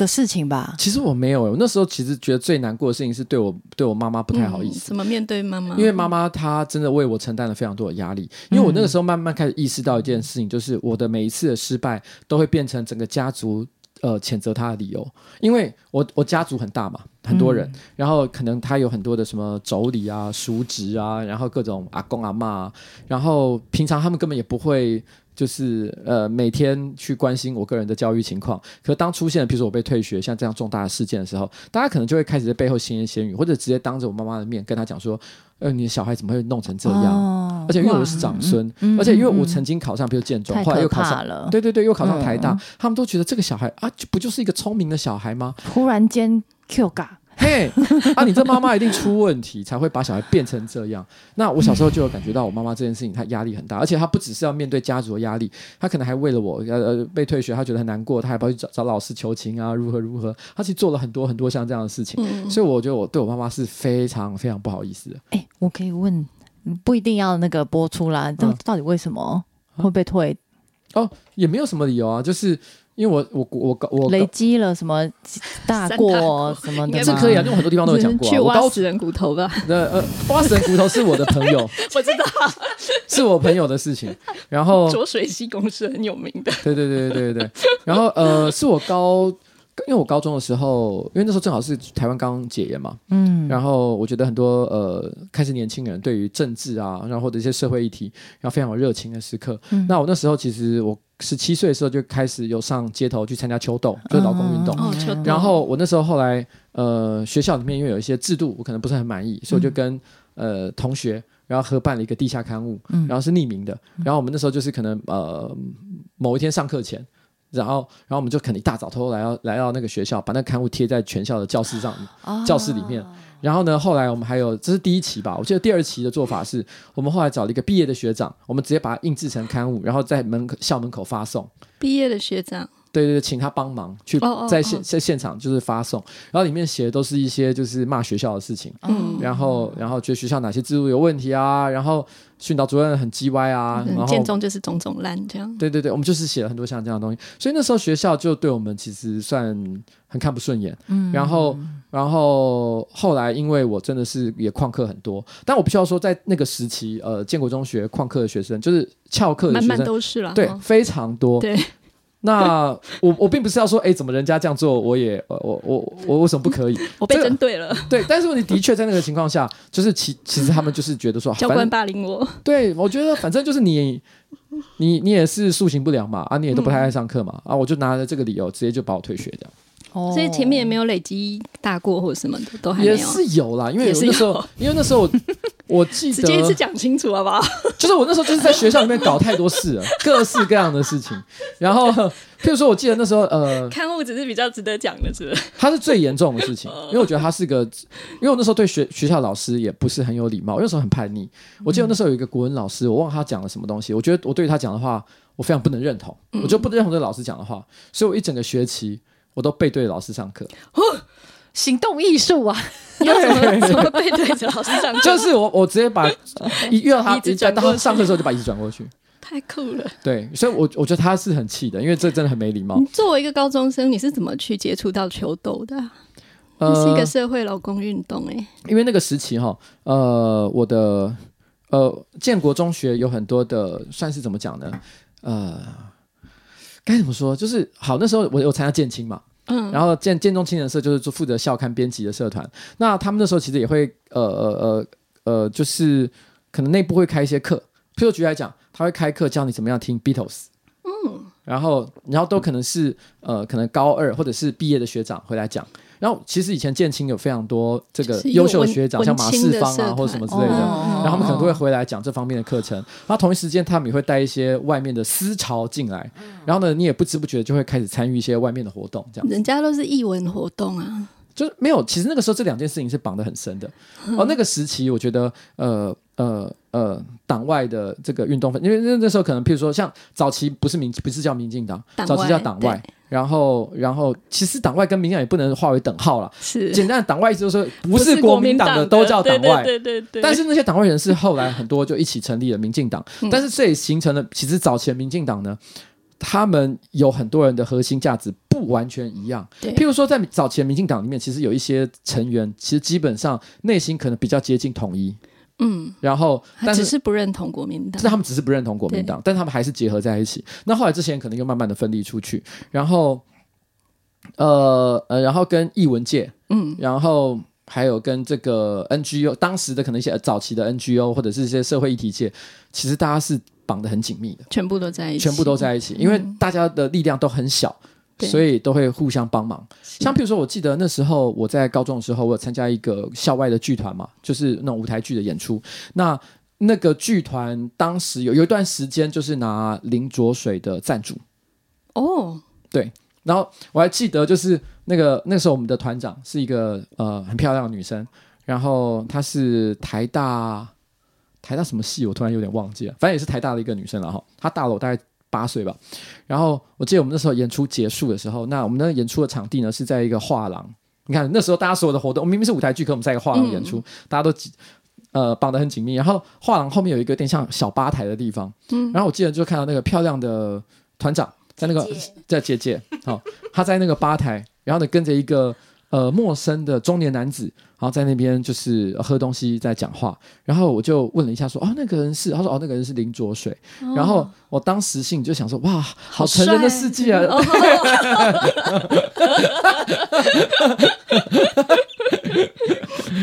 的事情吧？其实我没有、欸，我那时候其实觉得最难过的事情是对我对我妈妈不太好意嗯思，怎么面对妈妈？因为妈妈她真的为我承担了非常多的压力。因为我那个时候慢慢开始意识到一件事情，就是我的每一次的失败都会变成整个家族呃谴责他的理由，因为我我家族很大嘛，很多人，然后可能他有很多的什么妯娌啊、叔侄啊，然后各种阿公阿妈啊，然后平常他们根本也不会。就是呃每天去关心我个人的教育情况，可当出现比如说我被退学像这样重大的事件的时候，大家可能就会开始在背后闲言闲语，或者直接当着我妈妈的面跟她讲说，呃你的小孩怎么会弄成这样？哦而且因为我是长孙，嗯而且因为我嗯曾经考上，比如建中，太可后来又考上，了，对对对，又考上台大，嗯他们都觉得这个小孩啊，就不就是一个聪明的小孩吗？忽然间 Q 嘎，嘿，啊，你这妈妈一定出问题，才会把小孩变成这样。那我小时候就有感觉到，我妈妈这件事情她压力很大，而且她不只是要面对家族的压力，她可能还为了我呃呃被退学，她觉得很难过，她还跑去找找老师求情啊，如何如何，她其实做了很多很多像这样的事情。嗯，所以我觉得我对我妈妈是非常非常不好意思的。哎，我可以问，不一定要那个播出啦，到嗯到底为什么？会被退？哦也没有什么理由啊，就是因为我我我高我累积了什么大过什么的吗？这可以啊，因为很多地方都有讲过、啊。去挖死人骨头吧。那呃挖死人骨头是我的朋友，*laughs* 我知道，是我朋友的事情。然后浊水溪公是很有名的。对对对对对对，然后呃是我高，因为我高中的时候，因为那时候正好是台湾刚解严嘛，嗯，然后我觉得很多呃开始年轻人对于政治啊，然后或者一些社会议题，然后非常有热情的时刻。嗯那我那时候其实我十七岁的时候就开始有上街头去参加秋斗，就是劳工运动。然后我那时候后来呃学校里面因为有一些制度我可能不是很满意，所以我就跟、呃同学然后合办了一个地下刊物，嗯然后是匿名的。然后我们那时候就是可能呃某一天上课前。然后，然后我们就可能一大早偷偷来到来到那个学校，把那个刊物贴在全校的教室上。哦教室里面然后呢，后来我们还有，这是第一期吧？我记得第二期的做法是，我们后来找了一个毕业的学长，我们直接把它印制成刊物，然后在门口校门口发送。毕业的学长，对对对，请他帮忙去在现哦在现场就是发送，然后里面写的都是一些就是骂学校的事情，嗯然后然后觉得学校哪些制度有问题啊，然后训导主任很鸡歪啊，然嗯后建中就是种种烂这样。对对对，我们就是写了很多像这样的东西，所以那时候学校就对我们其实算很看不顺眼。嗯然后，然后后来因为我真的是也旷课很多，但我必须要说，在那个时期，呃，建国中学旷课的学生，就是翘课的学生，都是了。对，非常多。对，那我我并不是要说，哎，怎么人家这样做，我也呃我我我为什么不可以？*laughs* 我被针对了，*laughs* 对，但是问题的确在那个情况下，就是其其实他们就是觉得说，教官霸凌我。对我觉得反正就是你。你你也是塑形不良嘛啊，你也都不太爱上课嘛、啊，我就拿着这个理由直接就把我退学这样。哦所以前面也没有累积大过或什么的，都还没也。是有啦，因为也是有那时候，因为那时候我我记 *laughs* 直接一次，讲清楚好不好？就是我那时候就是在学校里面搞太多事了，*laughs* 各式各样的事情。然后，譬如说，我记得那时候，呃，刊物只是比较值得讲的，是不是？它是最严重的事情，*laughs* 因为我觉得它是个，因为我那时候对学学校老师也不是很有礼貌，我那时候很叛逆。我记得那时候有一个国文老师，我忘了他讲了什么东西，我觉得我对他讲的话，我非常不能认同，我就不能认同这个老师讲的话，所以我一整个学期我都背对着老师上课，行动艺术啊，你要怎么怎么背对着老师上课？就是我我直接把 *laughs* 一遇到他一在转到他上课的时候就把椅子转过去。太酷了！对，所以我我觉得他是很气的，因为这真的很没礼貌你。作为一个高中生，你是怎么去接触到球斗的啊？呃这是一个社会劳工运动哎、因为那个时期哈，呃，我的呃建国中学有很多的，算是怎么讲呢？呃，该怎么说？就是好，那时候我有参加建青嘛，嗯，然后建建中青年社就是做负责校刊编辑的社团。那他们那时候其实也会呃呃呃呃，就是可能内部会开一些课，譬如举例来讲，他会开课教你怎么样听 Beatles。嗯，然后然后都可能是呃，可能高二或者是毕业的学长回来讲。然后其实以前建青有非常多这个优秀学长，像马世芳啊或者什么之类的，哦然后他们可能都会回来讲这方面的课程。然后同一时间，他们也会带一些外面的思潮进来，然后呢，你也不知不觉就会开始参与一些外面的活动，这样人家都是艺文活动啊，就是没有。其实那个时候这两件事情是绑得很深的。哦，那个时期我觉得，呃呃呃，党外的这个运动分，因为那那时候可能，譬如说像早期不是民不是叫民进党，早期叫外党外。然后，然后，其实党外跟民进党也不能划为等号了。是简单的党外意思就是说，不不是国民党的的都叫党外。对对对对。但是那些党外人士后来很多就一起成立了民进党，嗯但是这也形成了，其实早前民进党呢，他们有很多人的核心价值不完全一样。对譬如说，在早前民进党里面，其实有一些成员，其实基本上内心可能比较接近统一，嗯，然后他只但是。是不认同国民党。但是，他们只是不认同国民党，但他们还是结合在一起。那后来这些人可能又慢慢的分离出去，然后，呃呃，然后跟艺文界，嗯，然后还有跟这个 NGO 当时的可能一些早期的 NGO 或者是一些社会议题界，其实大家是绑得很紧密的，全部都在一起，全部都在一起，因为大家的力量都很小。对。所以都会互相帮忙。像比如说，我记得那时候我在高中的时候，我有参加一个校外的剧团嘛，就是那种舞台剧的演出。那那个剧团当时有有一段时间就是拿林浊水的赞助，哦，对。然后我还记得，就是那个那时候我们的团长是一个呃很漂亮的女生，然后她是台大台大什么系，我突然有点忘记了，反正也是台大的一个女生了哈。她大了我大概八岁吧。然后我记得我们那时候演出结束的时候，那我们那个演出的场地呢是在一个画廊。你看那时候大家所有的活动，明明是舞台剧，可我们在一个画廊演出，大家都挤呃绑得很紧密，然后画廊后面有一个有点像小吧台的地方，嗯，然后我记得就看到那个漂亮的团长在那个在姐姐，好、她在那个吧台，然后呢跟着一个呃陌生的中年男子，然后在那边就是呃喝东西在讲话，然后我就问了一下说哦那个人是，他说哦那个人是林卓水，然后我当时心里就想说哇好成人的世界啊，*laughs*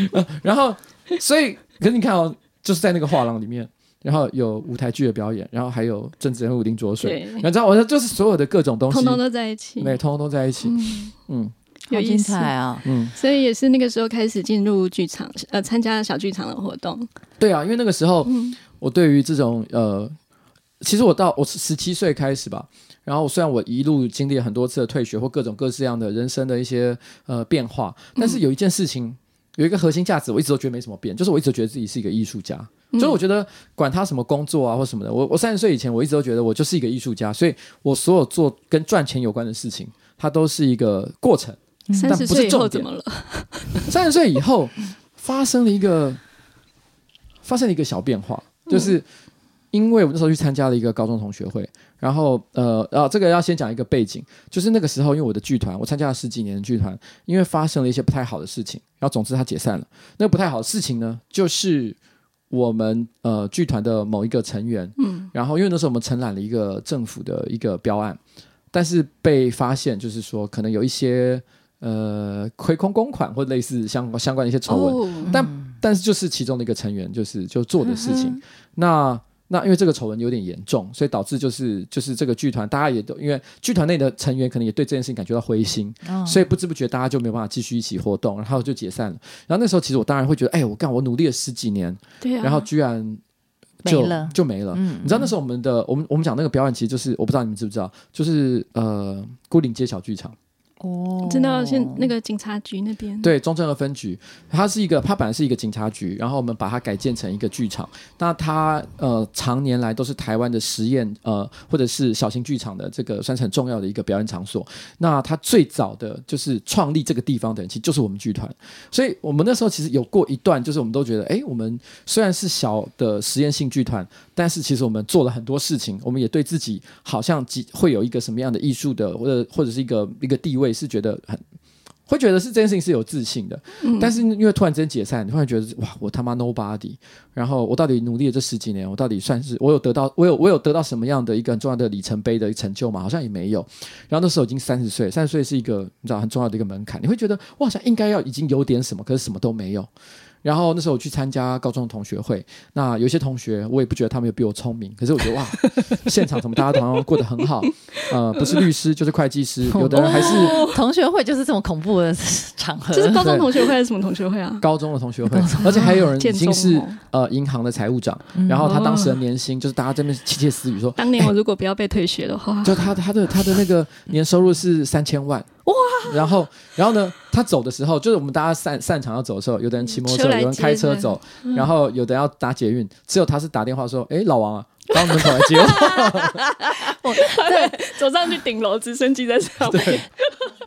*laughs* 然后，所以，可是你看哦，就是在那个画廊里面，然后有舞台剧的表演，然后还有政治人物林卓水，对。你知道，我说就是所有的各种东西，通通都在一起，对，通通都在一起，嗯有意思彩啊！嗯，所以也是那个时候开始进入剧场，呃，参加小剧场的活动。对啊，因为那个时候嗯我对于这种呃，其实我到我十七岁开始吧。然后虽然我一路经历了很多次的退学或各种各式样的人生的一些呃变化，但是有一件事情，有一个核心价值，我一直都觉得没什么变，就是我一直觉得自己是一个艺术家。就是我觉得管他什么工作啊或什么的，我我三十岁以前我一直都觉得我就是一个艺术家，所以我所有做跟赚钱有关的事情，它都是一个过程。三十岁以后怎么了？*laughs* 三十岁以后发生了一个发生了一个小变化，就是因为我那时候去参加了一个高中同学会，然后呃，然后这个要先讲一个背景，就是那个时候因为我的剧团，我参加了十几年的剧团，因为发生了一些不太好的事情，然后总之它解散了。那个不太好的事情呢，就是我们呃剧团的某一个成员，嗯，然后因为那时候我们承揽了一个政府的一个标案，但是被发现就是说可能有一些。呃，亏空公款或类似相相关的一些丑闻，哦，但但是就是其中的一个成员，就是就做的事情。那那因为这个丑闻有点严重，所以导致就是就是这个剧团大家也都因为剧团内的成员可能也对这件事情感觉到灰心，哦所以不知不觉大家就没有办法继续一起活动，然后就解散了。然后那时候其实我当然会觉得，哎，我干我努力了十几年，对啊，然后居然就没了就没了。嗯你知道那时候我们的我们我们讲那个表演，其实就是我不知道你们知不知道，就是呃孤岭街小剧场。哦真的现那个警察局那边，对，中正的分局，它是一个，它本来是一个警察局，然后我们把它改建成一个剧场。那它呃，常年来都是台湾的实验呃，或者是小型剧场的这个算是很重要的一个表演场所。那它最早的就是创立这个地方的人，其实就是我们剧团。所以我们那时候其实有过一段，就是我们都觉得，哎，我们虽然是小的实验性剧团，但是其实我们做了很多事情，我们也对自己好像几会有一个什么样的艺术的，或者或者是一个一个地位，是觉得很。会觉得是这件事情是有自信的，但是因为突然之间解散，你会觉得哇，我他妈 nobody，然后我到底努力了这十几年，我到底算是我有得到，我有我有得到什么样的一个很重要的里程碑的成就吗？好像也没有。然后那时候已经三十岁，三十岁是一个你知道很重要的一个门槛，你会觉得我好像应该要已经有点什么，可是什么都没有。然后那时候我去参加高中的同学会，那有些同学我也不觉得他们有比我聪明，可是我觉得哇，*laughs* 现场怎么大家好像过得很好，呃，不是律师就是会计师，*laughs* 有的人还是同学会就是这么恐怖的场合，就是高中同学会还是什么同学会啊？高中的同学会，而且还有人已经是哦。呃银行的财务长，然后他当时的年薪就是大家这边窃窃私语说，当年我如果不要被退学的话，就他他的他的那个年收入是三千万哇，然后然后呢，他走的时候，就是我们大家散散场要走的时候，有的人骑摩托车，车有人开车走，然后有的要搭捷运，只有他是打电话说，哎，老王啊，到门口来接我。*laughs* *laughs* 对，走上去顶楼，直升机在上面。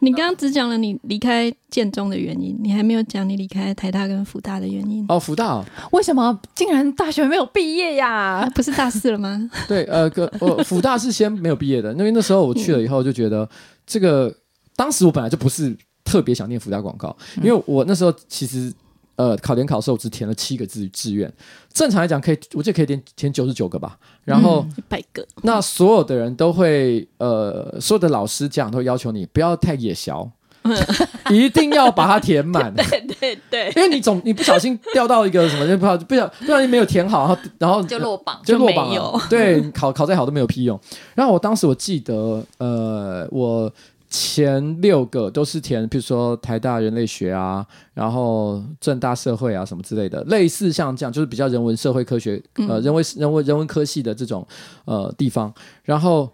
你刚刚只讲了你离开建中的原因，你还没有讲你离开台大跟福大的原因。哦，福大哦，为什么竟然大学没有毕业啊，呀？不是大四了吗？*laughs* 对，呃，个我福大是先没有毕业的，因为那时候我去了以后就觉得这个，当时我本来就不是特别想念福大广告，因为我那时候其实呃考联考的时候我只填了七个志志愿，正常来讲可以，我记得可以填填九十九个吧，然后。一百个，那所有的人都会，呃，所有的老师家长都要求你不要太野小，*laughs* 一定要把它填满，*laughs* 对对对，因为你总你不小心掉到一个什么，就不小不小不小心没有填好，然后然后就落榜，就落榜了，对，考考再好都没有屁用。然后我当时我记得，呃，我前六个都是填，比如说台大人类学啊，然后正大社会啊什么之类的，类似像这样，就是比较人文社会科学，呃，人文人文人文科系的这种呃地方。然后，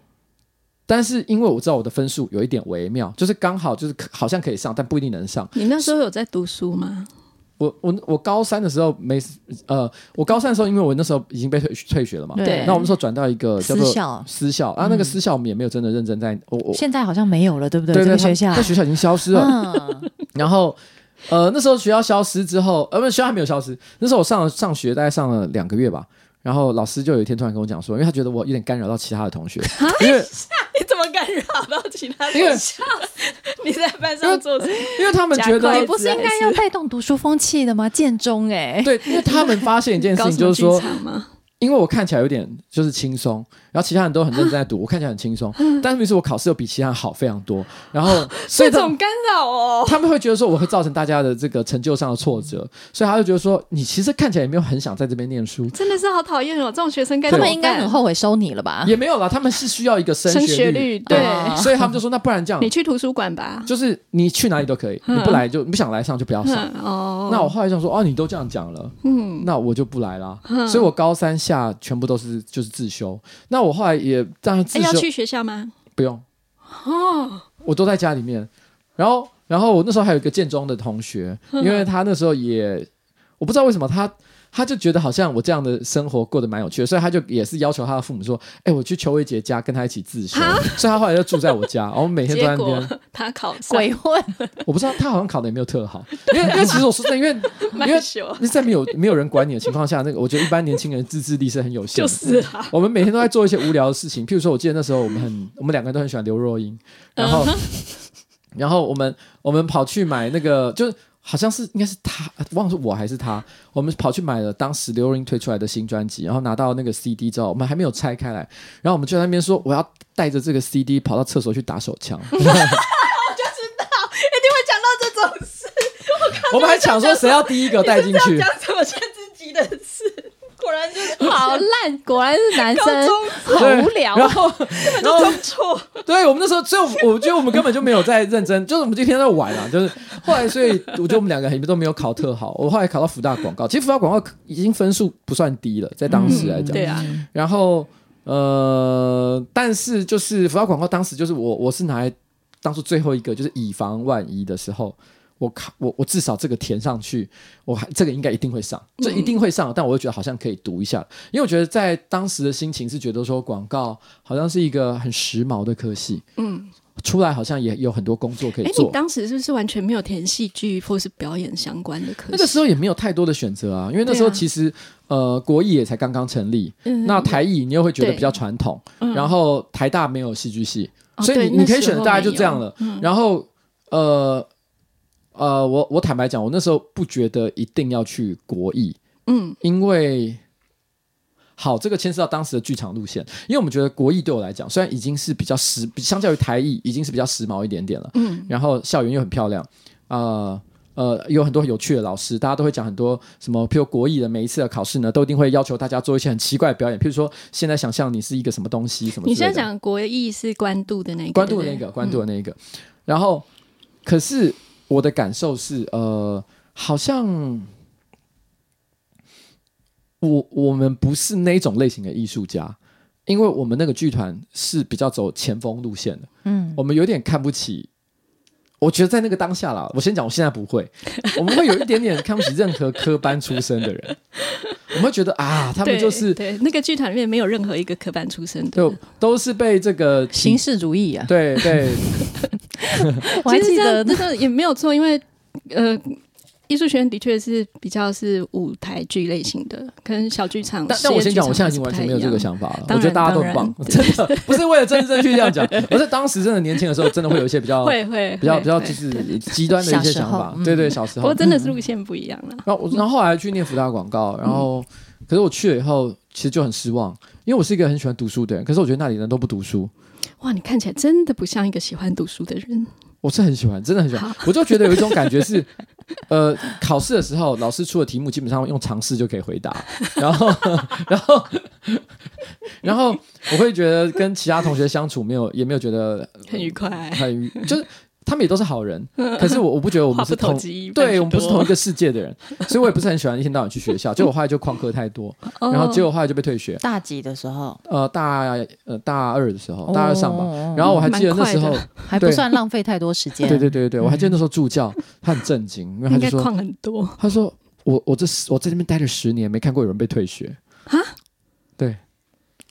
但是因为我知道我的分数有一点微妙，就是刚好就是好像可以上，但不一定能上。你那时候有在读书吗？我我我高三的时候没呃，我高三的时候，因为我那时候已经被退退学了嘛，对那我们说转到一个叫做私校私校啊，那个私校我们也没有真的认真在，我我现在好像没有了，对不对？对对，校他在学校已经消失了。嗯，*laughs* 然后呃，那时候学校消失之后，呃，不，学校还没有消失。那时候我上了上学，大概上了两个月吧。然后老师就有一天突然跟我讲说，因为他觉得我有点干扰到其他的同学，因为干扰到其他因为人？你在班上做什么？因为他们觉得你不是应该要带动读书风气的吗？建中哎，对，因为他们发现一件事情，就是说？因为我看起来有点就是轻松，然后其他人都很认真在读，我看起来很轻松，*laughs* 但是每次我考试又比其他人好非常多，然后 *laughs* 所以这种干扰哦，他们会觉得说我会造成大家的这个成就上的挫折，所以他就觉得说你其实看起来也没有很想在这边念书，真的是好讨厌哦！这种学生该他们应该很后悔收你了吧？也没有啦，他们是需要一个升升学学率，对，啊所以他们就说那不然这样你，去图书馆吧。就是你去哪里都可以，你不来就你不想来上就不要上。嗯哦，那我后来就说哦，你都这样讲了，嗯，那我就不来啦。所以我高三下全部都是就是自修。那我后来也当然自修哎要去学校吗？不用，哦，我都在家里面。然后然后我那时候还有一个建中的同学，因为他那时候也我不知道为什么他。他就觉得好像我这样的生活过得蛮有趣的，所以他就也是要求他的父母说：“哎、我去邱伟杰家跟他一起自修。”所以他后来就住在我家，然后我们每天都在结那边。*laughs* 他考上鬼混，我 *laughs* 不知道他好像考的也没有特好，因为因为其实我说真的，因为 *laughs* 因为在没有没有人管你的情况下，那个我觉得一般年轻人自制力是很有限就的。是啊，我们每天都在做一些无聊的事情，譬如说，我记得那时候我们很，我们两个人都很喜欢刘若英，然后，然后我们我们跑去买那个，就是好像是应该是他，忘了是我还是他，我们跑去买了当时刘若英推出来的新专辑，然后拿到那个 CD 之后，我们还没有拆开来，然后我们就在那边说我要带着这个 CD 跑到厕所去打手枪，*laughs* 我就知道一定会讲到这种事，我们还抢说谁要第一个带进去，讲什么像自己的事，果然就是好烂，果然是男高生，中好无聊啊。然后然后错，对我们那时候，所以我我觉得我们根本就没有在认真，就是我们今天天在玩啊，就是后来，所以我觉得我们两个都没有考特好。我后来考到福大广告，其实福大广告已经分数不算低了，在当时来讲。对啊，然后呃，但是就是福大广告当时就是我我是拿来当做最后一个，就是以防万一的时候。我看我我至少这个填上去，我还这个应该一定会上，这一定会上。但我又觉得好像可以读一下，因为我觉得在当时的心情是觉得说广告好像是一个很时髦的科系，嗯，出来好像也有很多工作可以哎，你做。当时是不是完全没有填戏剧或是表演相关的科系？那个时候也没有太多的选择啊，因为那时候其实、呃国艺也才刚刚成立，嗯那台艺你又会觉得比较传统，嗯然后台大没有戏剧系，哦所以你你可以选的大概就这样了。嗯然后呃呃，我我坦白讲，我那时候不觉得一定要去国艺，嗯因为好，这个牵涉到当时的剧场路线，因为我们觉得国艺对我来讲，虽然已经是比较时，比相较于台艺已经是比较时髦一点点了，嗯然后校园又很漂亮，呃。呃，有很多有趣的老师，大家都会讲很多什么，譬如国艺的每一次的考试呢，都一定会要求大家做一些很奇怪的表演，譬如说现在想象你是一个什么东西，什么。你现在讲国艺是关渡的那个，关渡的那个，关渡的那个。然后，可是我的感受是，呃，好像我我们不是那种类型的艺术家，因为我们那个剧团是比较走前锋路线的，嗯，我们有点看不起。我觉得在那个当下啦，我先讲，我现在不会，*laughs* 我们会有一点点看不起任何科班出身的人，我们会觉得啊，他们就是对那个剧团里面没有任何一个科班出身的。就，都是被这个形式主义啊，对对 *laughs* *laughs* 我还记得样这个也没有错，因为呃。艺术学院的确是比较是舞台剧类型的，跟小剧场。但但我先讲，我现在已经完全没有这个想法了。我觉得大家都很棒，真的 *laughs* 不是为了政治正确这样讲，*laughs* 而是当时真的年轻的时候，真的会有一些比较会会比较比较就是极端的一些想法。嗯对对，小时候不过。真的是路线不一样了。然后我然后后来去念福大广告，然后可是我去了以后，其实就很失望，因为我是一个很喜欢读书的人，可是我觉得那里人都不读书。哇，你看起来真的不像一个喜欢读书的人。我是很喜欢，真的很喜欢。我就觉得有一种感觉是，*laughs* 呃，考试的时候老师出的题目基本上用尝试就可以回答，然后，*laughs* 然后，然后我会觉得跟其他同学相处没有，也没有觉得很愉快，很愉，就是他们也都是好人，*laughs* 可是我我不觉得我们是同。对我们不是同一个，世界的人，所以我也不是很喜欢一天到晚去学校。*laughs* 结果后来就旷课太多，哦然后结果后来就被退学。大几的时候，呃，大呃大二的时候，大二上吧。哦然后我还记得那时候还不算浪费太多时间。对对对对，我还记得那时候助教他很震惊，因为他就说旷很多。他说我我这十我在那边待了十年，没看过有人被退学啊？对，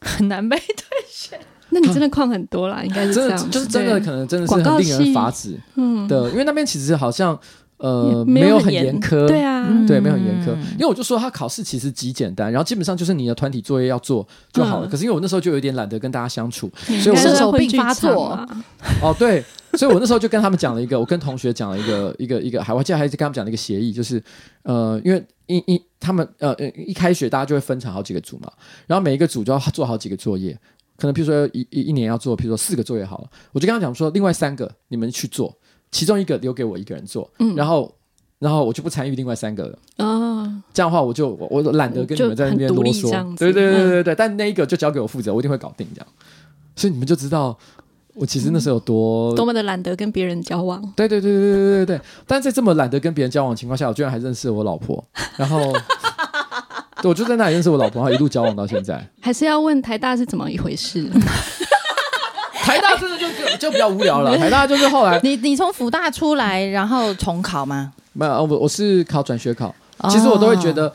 很难被退。那你真的旷很多啦，*laughs* 应该是这样，真的就是真的可能真的是很令人发指嗯，的，因为那边其实好像呃没有很严严苛，对啊，嗯对，没有很严苛，因为我就说他考试其实极简单，然后基本上就是你的团体作业要做就好了。嗯。可是因为我那时候就有点懒得跟大家相处，所以我射手应该是会病发作。啊。哦对，所以我那时候就跟他们讲了一个，我跟同学讲了一个一个一个，还我记得还是跟他们讲了一个协议，就是呃，因为一一他们呃呃一开学大家就会分成好几个组嘛，然后每一个组就要做好几个作业。可能比如说一一一年要做，比如说四个作业好了，我就跟他讲说，另外三个你们去做，其中一个留给我一个人做，嗯然后然后我就不参与另外三个了。哦，这样的话，我就我我懒得跟你们在那边啰嗦对对对嗯对对，但那一个就交给我负责，我一定会搞定这样。所以你们就知道我其实那时候有多。多么的懒得跟别人交往。对对对对对对对，但在这么懒得跟别人交往的情况下，我居然还认识了我老婆，然后 *laughs* 对我就在那里认识我老婆，然后一路交往到现在。*laughs* 还是要问台大是怎么一回事？*laughs* 台大真的就就就比较无聊了，台大就是后来你你从福大出来，然后重考吗？没有我我是考转学考，其实我都会觉哦得。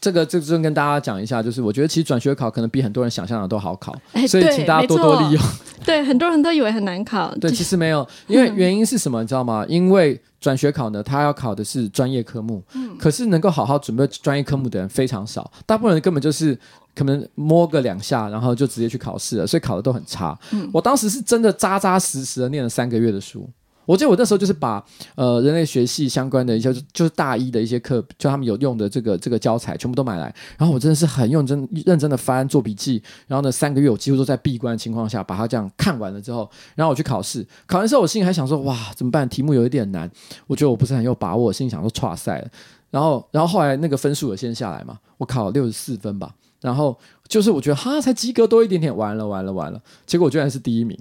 这个这个就跟大家讲一下，就是我觉得其实转学考可能比很多人想象的都好考，哎所以请大家多多利用。*laughs* 对，很多人都以为很难考。对，其实没有，因为原因是什么，你知道吗？因为转学考呢，他要考的是专业科目，可是能够好好准备专业科目的人非常少，大部分人根本就是可能摸个两下，然后就直接去考试了，所以考的都很差。我当时是真的扎扎实实的念了三个月的书。我记得我那时候就是把呃人类学系相关的一些，就是大一的一些课，就他们有用的这个这个教材全部都买来，然后我真的是很认真认真的翻做笔记，然后呢三个月我几乎都在闭关的情况下把它这样看完了之后，然后我去考试，考完之后我心里还想说哇怎么办？题目有一点难，我觉得我不是很有把握，心里想说差赛了，然后然后后来那个分数有先下来嘛，我考六十四分吧，然后就是我觉得哈才及格多一点点，完了完了完了，结果我居然是第一名。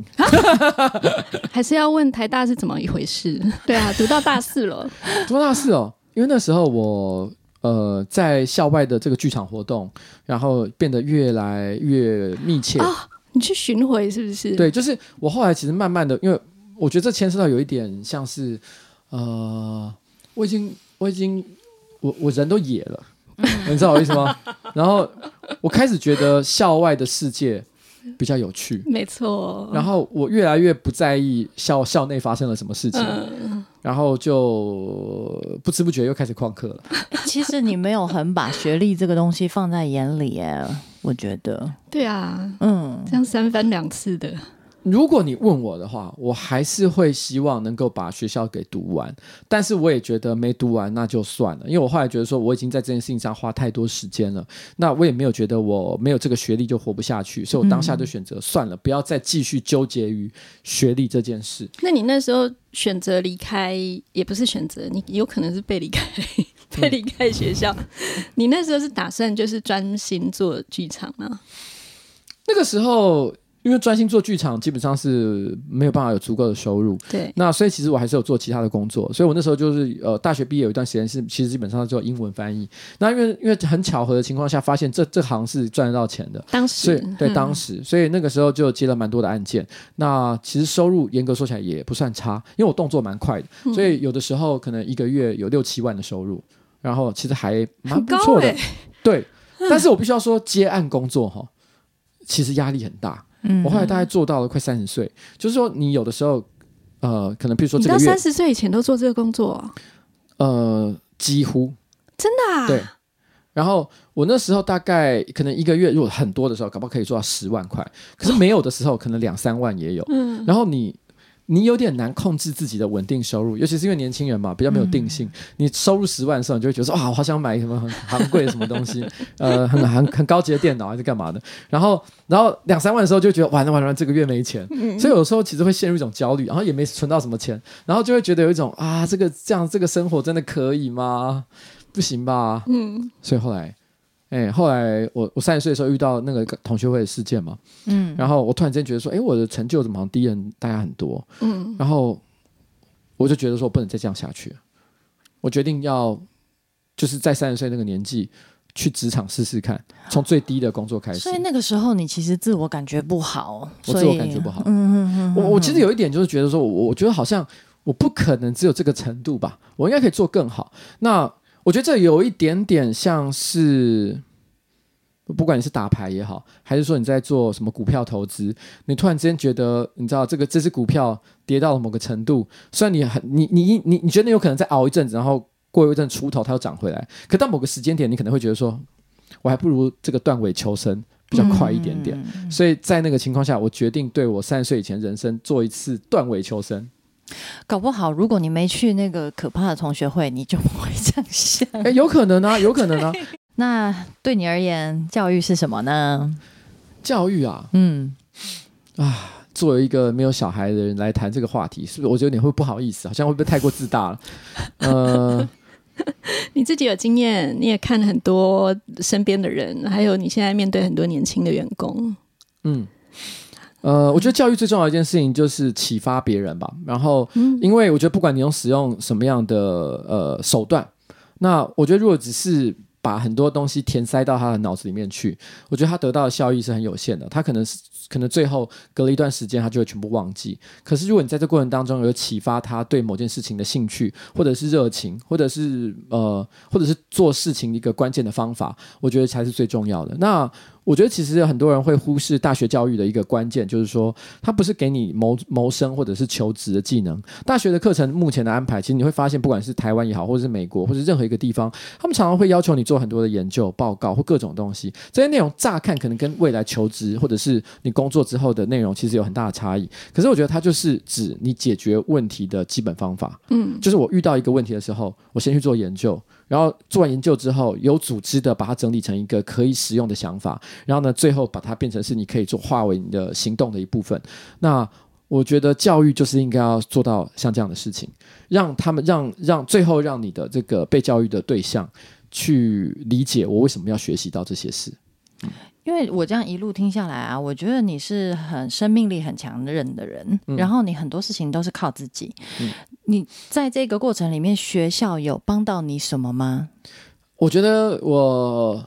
*laughs* 还是要问台大是怎么一回事？*laughs* 对啊，读到大四了，读到大四哦？因为那时候我呃在校外的这个剧场活动，然后变得越来越密切。哦你去巡回是不是？，对，就是我后来其实慢慢的，因为我觉得这牵涉到有一点像是呃，我已经我已经我我人都野了，你知道我意思吗？然后我开始觉得校外的世界比较有趣。没错。然后我越来越不在意校校内发生了什么事情，嗯，然后就不知不觉又开始旷课了。其实你没有很把学历这个东西放在眼里，哎，我觉得，对啊，嗯，这样三番两次的，如果你问我的话，我还是会希望能够把学校给读完，但是我也觉得没读完那就算了，因为我后来觉得说我已经在这件事情上花太多时间了，那我也没有觉得我没有这个学历就活不下去，所以我当下就选择算了，不要再继续纠结于学历这件事。那你那时候选择离开，也不是选择，你有可能是被离开，*laughs* 被离开学校。你那时候是打算就是专心做剧场吗？那个时候。因为专心做剧场，基本上是没有办法有足够的收入。对，那所以其实我还是有做其他的工作，所以我那时候就是呃大学毕业有一段时间是其实基本上做英文翻译。那因为因为很巧合的情况下，发现这这行是赚得到钱的，当所以时对嗯当时，所以那个时候就接了蛮多的案件。那其实收入严格说起来也不算差，因为我动作蛮快的，嗯所以有的时候可能一个月有六七万的收入，然后其实还蛮不错的。欸对，但是我必须要说接案工作哈，其实压力很大。嗯我后来大概做到了快三十岁，就是说你有的时候，呃，可能比如说这个月你到三，十岁以前都做这个工作哦、呃，几乎真的、啊？对。然后我那时候大概可能一个月如果很多的时候，搞不好可以做到十万块，可是没有的时候可能两三万也有。嗯，然后你你有点难控制自己的稳定收入，尤其是因为年轻人嘛，比较没有定性。你收入十万的时候，你就会觉得说啊，我好想买什么很昂贵的什么东西，*laughs* 呃，很很很高级的电脑还是干嘛的。然后然后两三万的时候就觉得完了完了，这个月没钱，所以有时候其实会陷入一种焦虑，然后也没存到什么钱，然后就会觉得有一种啊，这个这样这个生活真的可以吗？不行吧？嗯，所以后来。哎、后来我我三十岁的时候遇到那个同学会的事件嘛，嗯，然后我突然间觉得说，哎，我的成就怎么好像低人大家很多，嗯，然后我就觉得说，不能再这样下去了，我决定要就是在三十岁那个年纪去职场试试看，从最低的工作开始。所以。那个时候你其实自我感觉不好，我自我感觉不好。嗯嗯嗯，我我其实有一点就是觉得说，我我觉得好像我不可能只有这个程度吧，我应该可以做更好。那我觉得这有一点点像是，不管你是打牌也好，还是说你在做什么股票投资，你突然之间觉得，你知道这个这只股票跌到了某个程度，虽然你很你你你你觉得有可能再熬一阵子，然后过一阵出头它又涨回来，可到某个时间点，你可能会觉得说，我还不如这个断尾求生比较快一点点。嗯所以在那个情况下，我决定对我三十岁以前人生做一次断尾求生。搞不好，如果你没去那个可怕的同学会，你就不会这样想。哎，有可能啊，*laughs* 有可能啊。那对你而言，教育是什么呢？教育啊，嗯，啊作为一个没有小孩的人来谈这个话题，是不是我觉得有点会不好意思？好像会不会太过自大了？*laughs* 呃，你自己有经验，你也看了很多身边的人，还有你现在面对很多年轻的员工。嗯，呃，我觉得教育最重要的一件事情就是启发别人吧。然后，嗯因为我觉得不管你用使用什么样的呃手段，那我觉得如果只是把很多东西填塞到他的脑子里面去，我觉得他得到的效益是很有限的。他可能是可能最后隔了一段时间，他就会全部忘记。可是如果你在这过程当中有启发他对某件事情的兴趣，或者是热情，或者是呃，或者是做事情一个关键的方法，我觉得才是最重要的。那我觉得其实很多人会忽视大学教育的一个关键，就是说它不是给你谋谋生或者是求职的技能。大学的课程目前的安排，其实你会发现，不管是台湾也好，或者是美国，或者是任何一个地方，他们常常会要求你做很多的研究报告或各种东西。这些内容乍看可能跟未来求职或者是你工作之后的内容其实有很大的差异。可是我觉得它就是指你解决问题的基本方法。嗯，就是我遇到一个问题的时候，我先去做研究，然后做完研究之后，有组织的把它整理成一个可以使用的想法，然后呢，最后把它变成是你可以做化为你的行动的一部分。那我觉得教育就是应该要做到像这样的事情，让他们让让最后让你的这个被教育的对象去理解我为什么要学习到这些事。因为我这样一路听下来啊，我觉得你是很生命力很强韧的人，嗯然后你很多事情都是靠自己。嗯你在这个过程里面，学校有帮到你什么吗？我觉得我，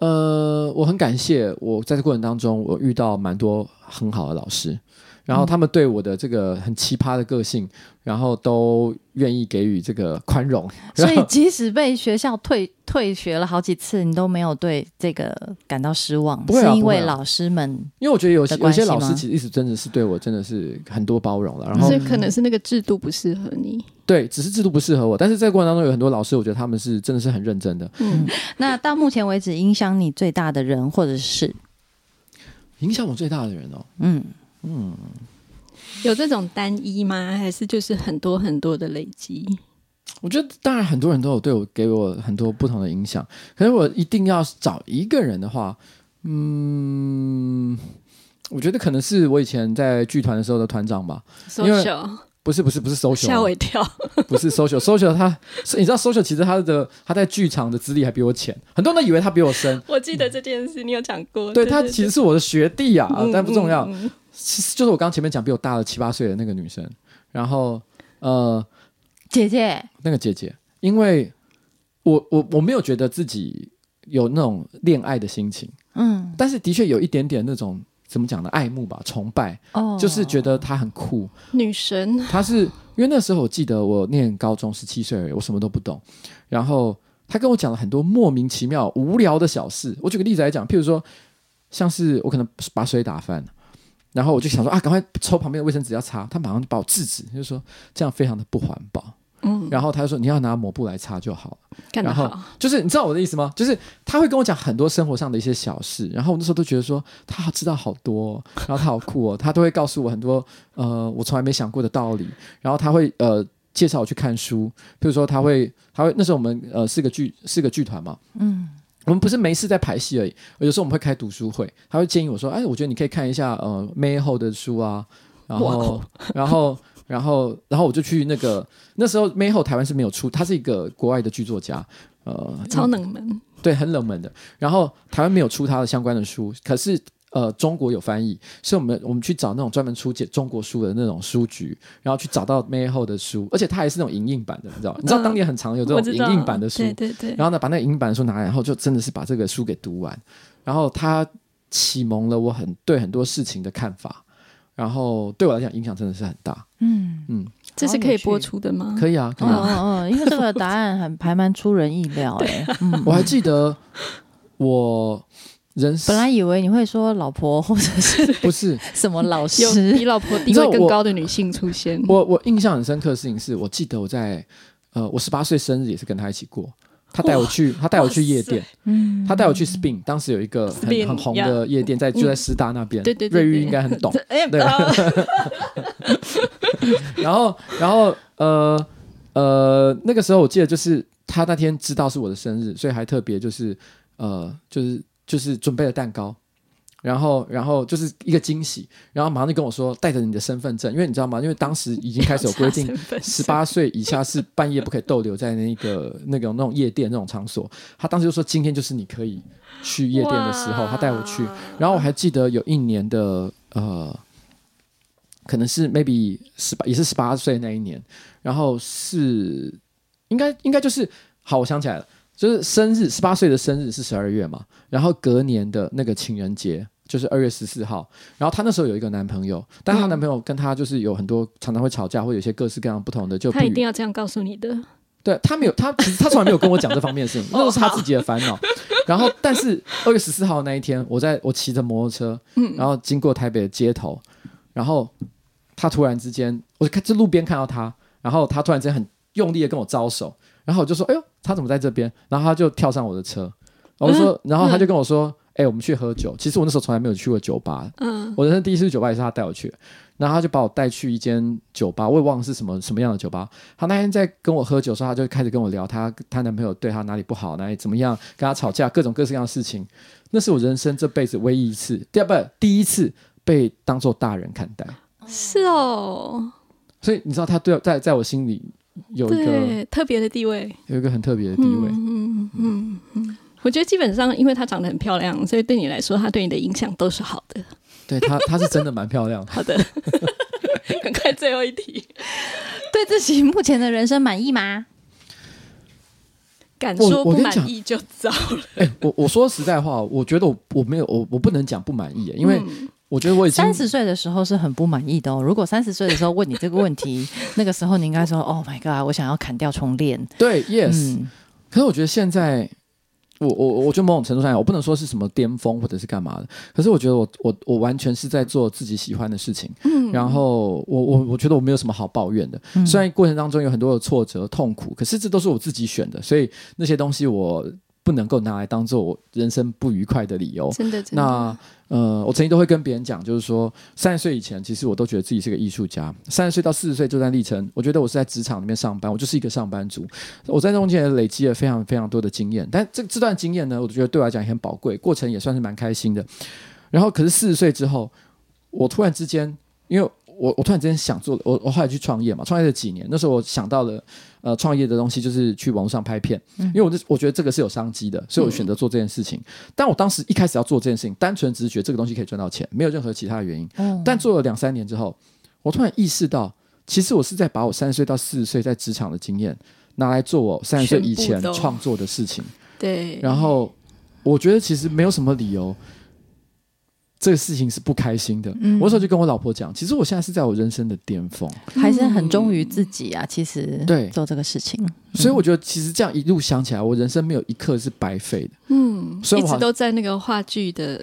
呃，我很感谢我在这过程当中，我遇到蛮多很好的老师，然后他们对我的这个很奇葩的个性，然后都愿意给予这个宽容。所以即使被学校退退学了好几次，你都没有对这个感到失望，不会啊是因为老师们因为我觉得有些有些老师其实一直真的是对我真的是很多包容了，然后所以可能是那个制度不适合你。对，只是制度不适合我，但是在过程当中有很多老师，我觉得他们是真的是很认真的。嗯，那到目前为止影响你最大的人或者是影响我最大的人哦，嗯，有这种单一吗？还是就是很多很多的累积？我觉得当然很多人都有对我给我很多不同的影响，可是我一定要找一个人的话，嗯，我觉得可能是我以前在剧团的时候的团长吧。因为 social 不是不是不是 social，吓我一跳。*laughs* 不是 social social，他是你知道 social 其实他的他在剧场的资历还比我浅，很多人都以为他比我深，我记得这件事，你有讲过。对他其实是我的学弟啊，嗯但不重要，嗯嗯其实就是我刚刚前面讲比我大了七八岁的那个女生，然后呃姐姐，那个姐姐，因为我我我没有觉得自己有那种恋爱的心情，嗯，但是的确有一点点那种怎么讲呢，爱慕吧，崇拜，哦，就是觉得她很酷。女神，她是因为那时候我记得我念高中十七岁而已，我什么都不懂，然后她跟我讲了很多莫名其妙、无聊的小事。我举个例子来讲，譬如说，像是我可能把水打翻了。然后我就想说啊，赶快抽旁边的卫生纸要擦，他马上就把我制止，就说这样非常的不环保。嗯，然后他就说你要拿抹布来擦就好了。然后。就是你知道我的意思吗？就是他会跟我讲很多生活上的一些小事，然后我那时候都觉得说他知道好多、哦，然后他好酷哦，他都会告诉我很多呃我从来没想过的道理，然后他会呃介绍我去看书，比如说他会他会那时候我们呃是个剧是个剧团嘛，嗯，我们不是没事在排戏而已，有时候我们会开读书会，他会建议我说，哎，我觉得你可以看一下呃 May 后的书啊，然后 *laughs* 然后然后然后我就去那个那时候 May 后台湾是没有出，他是一个国外的剧作家，呃，超冷门，对，很冷门的。然后台湾没有出他的相关的书，可是呃，中国有翻译，所以我们我们去找那种专门出解中国书的那种书局，然后去找到 May 后的书，而且它还是那种影印版的，你知道吗？你知道当年很常有这种影印版的书，对对对。然后呢，把那个影印版的书拿来，然后就真的是把这个书给读完，然后它启蒙了我很对很多事情的看法，然后对我来讲影响真的是很大。嗯，嗯，这是可以播出的吗？可以啊，可哦以啊。哦哦，因为这个答案很还蛮出人意料哎，嗯，*laughs* 我还记得我人本来以为你会说老婆或者是 *laughs* 不是。*laughs* 什么老有师比，老婆地位更高的女性出现。我我印象很深刻的事情是，我记得我在呃我十八岁生日也是跟他一起过，他带我去他带我去夜店，嗯，他带我去 Spin，当时有一个很 Spin，很红的夜店在就在师大那边，对对对对瑞玉应该很懂，哎，对。啊 *laughs* 然后，然后，呃，呃，那个时候我记得就是他那天知道是我的生日，所以还特别就是，呃，就是就是准备了蛋糕，然后，然后就是一个惊喜，然后马上就跟我说带着你的身份证，因为你知道吗？因为当时已经开始有规定 *laughs* 十八岁以下是半夜不可以逗留在那个那个那种夜店那种场所。他当时就说今天就是你可以去夜店的时候，他带我去，然后我还记得有一年的呃，可能是 maybe 十八，也是十八岁那一年，然后是应该应该就是好，我想起来了，就是生日十八岁的生日是十二月嘛，然后隔年的那个情人节就是二月十四号，然后她那时候有一个男朋友，但她男朋友跟她就是有很多常常会吵架，或有一些各式各样不同的就不他一定要这样告诉你的。对他没有，他其实他从来没有跟我讲这方面的事情，*laughs* 那都是他自己的烦恼。然后，但是二月十四号那一天，我在我骑着摩托车，然后经过台北的街头，然后他突然之间，我就看在路边看到他，然后他突然之间很用力的跟我招手，然后我就说：“哎呦，他怎么在这边？”然后他就跳上我的车，我就说，然后他就跟我说：“哎、我们去喝酒。”其实我那时候从来没有去过酒吧，嗯，我人生第一次去酒吧也是他带我去，然后他就把我带去一间酒吧，我也忘了是什么什么样的酒吧。他那天在跟我喝酒的时候，他就开始跟我聊他她男朋友对她哪里不好，哪里怎么样，跟她吵架，各种各式各样的事情。那是我人生这辈子唯一一次，第二不第一次被当做大人看待。是哦，所以你知道他对在在我心里有一个对，特别的地位，有一个很特别的地位。嗯嗯嗯。我觉得基本上，因为她长得很漂亮，所以对你来说，她对你的影响都是好的。对她，她是真的蛮漂亮的。*laughs* 好的，*laughs* 赶快最后一题，对自己目前的人生满意吗？敢说不满意就糟了。哎、我我说实在话，我觉得我我没有我我不能讲不满意，因为嗯我觉得我已经三十岁的时候是很不满意的哦。如果三十岁的时候问你这个问题，*laughs* 那个时候你应该说：“Oh my god，我想要砍掉重练。对 yes，、嗯，可是我觉得现在，我我我觉得某种程度上，我不能说是什么巅峰或者是干嘛的，可是我觉得我我我完全是在做自己喜欢的事情，嗯。然后我我我觉得我没有什么好抱怨的，嗯。虽然过程当中有很多的挫折痛苦，可是这都是我自己选的，所以那些东西我不能够拿来当做我人生不愉快的理由。真的真的，那呃，我曾经都会跟别人讲，就是说，三十岁以前，其实我都觉得自己是个艺术家。三十岁到四十岁这段历程，我觉得我是在职场里面上班，我就是一个上班族。我在中间也累积了非常非常多的经验，但这这段经验呢，我觉得对我来讲也很宝贵，过程也算是蛮开心的。然后，可是四十岁之后，我突然之间，因为我我突然之间想做，我我后来去创业嘛，创业了几年，那时候我想到了呃创业的东西，就是去网络上拍片，因为我就我觉得这个是有商机的，所以我选择做这件事情。但我当时一开始要做这件事情，单纯只是觉得这个东西可以赚到钱，没有任何其他的原因。嗯但做了两三年之后，我突然意识到，其实我是在把我三十岁到四十岁在职场的经验拿来做我三十岁以前创作的事情。对，然后我觉得其实没有什么理由，这个事情是不开心的。嗯我那时候就跟我老婆讲，其实我现在是在我人生的巅峰，还是很忠于自己啊。其实对做这个事情，所以我觉得其实这样一路想起来，我人生没有一刻是白费的。嗯，所以我一直都在那个话剧的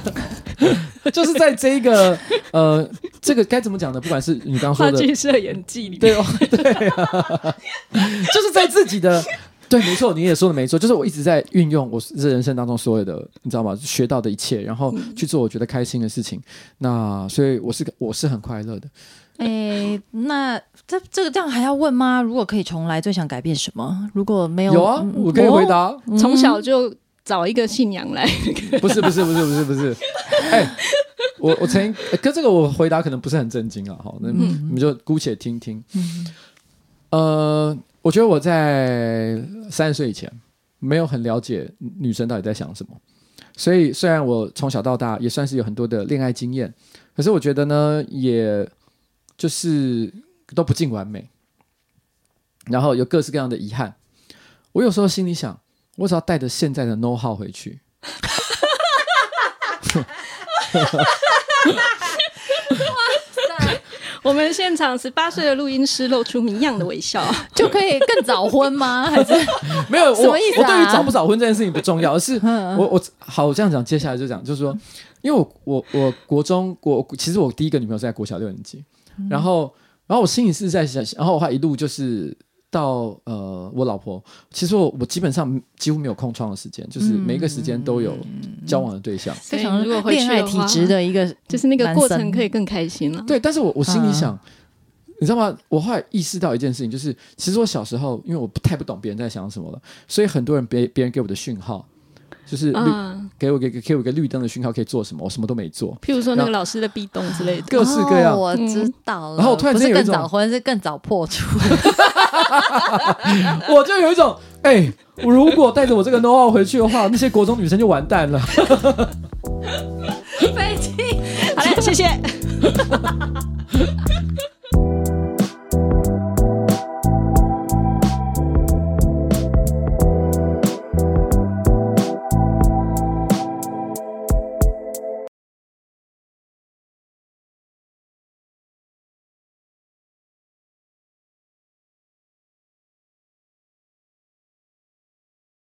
*laughs* 就是在这一个 *laughs* 呃，这个该怎么讲呢？不管是你刚刚说话的，剧社演技里面，对哦，对啊，*laughs* 就是在自己的。对，没错，你也说的没错，就是我一直在运用我这人生当中所有的，你知道吗？学到的一切，然后去做我觉得开心的事情。那所以我是个我是很快乐的。诶，那这这个这样还要问吗？如果可以重来，最想改变什么？如果没有，有啊，嗯我可以回。答。哦从小就找一个信仰来，*laughs* 不是不是不是不是不是，哎、我我曾经，呃可这个我回答可能不是很震惊啊，好，那你们就姑且听听。呃，我觉得我在三十岁以前没有很了解女生到底在想什么，所以虽然我从小到大也算是有很多的恋爱经验，可是我觉得呢，也就是都不尽完美，然后有各式各样的遗憾。我有时候心里想，我只要带着现在的 know how 回去，*laughs* 我们现场十八岁的录音师露出谜样的微笑，*laughs* 就可以更早婚吗？*laughs* 还是？没有，什么意思啊？我我对于早不早婚这件事情不重要，而是我我好我这样讲，接下来就讲，就是说，因为我我我国中国其实我第一个女朋友是在国小六年级，然后然后我心里是在想，然后我还一路就是到呃我老婆，其实我我基本上几乎没有空窗的时间，就是每一个时间都有交往的对象。非常如果回去恋爱体质的一个，就是那个过程可以以更开心了。对，但是我我心里嗯想，你知道吗？我后来意识到一件事情，就是其实我小时候，因为我不太不懂别人在想什么了，所以很多人别别人给我的讯号，就是绿、啊，给我给给我一个绿灯的讯号，可以做什么，我什么都没做。譬如说那个老师的壁咚之类的。各式各样我知道了。然后我突然间有一种更早婚，是更早破处。*laughs* 我就有一种，哎、我如果带着我这个 know how 回去的话，那些国中女生就完蛋了。*laughs* 飞机，好嘞，谢谢。*laughs*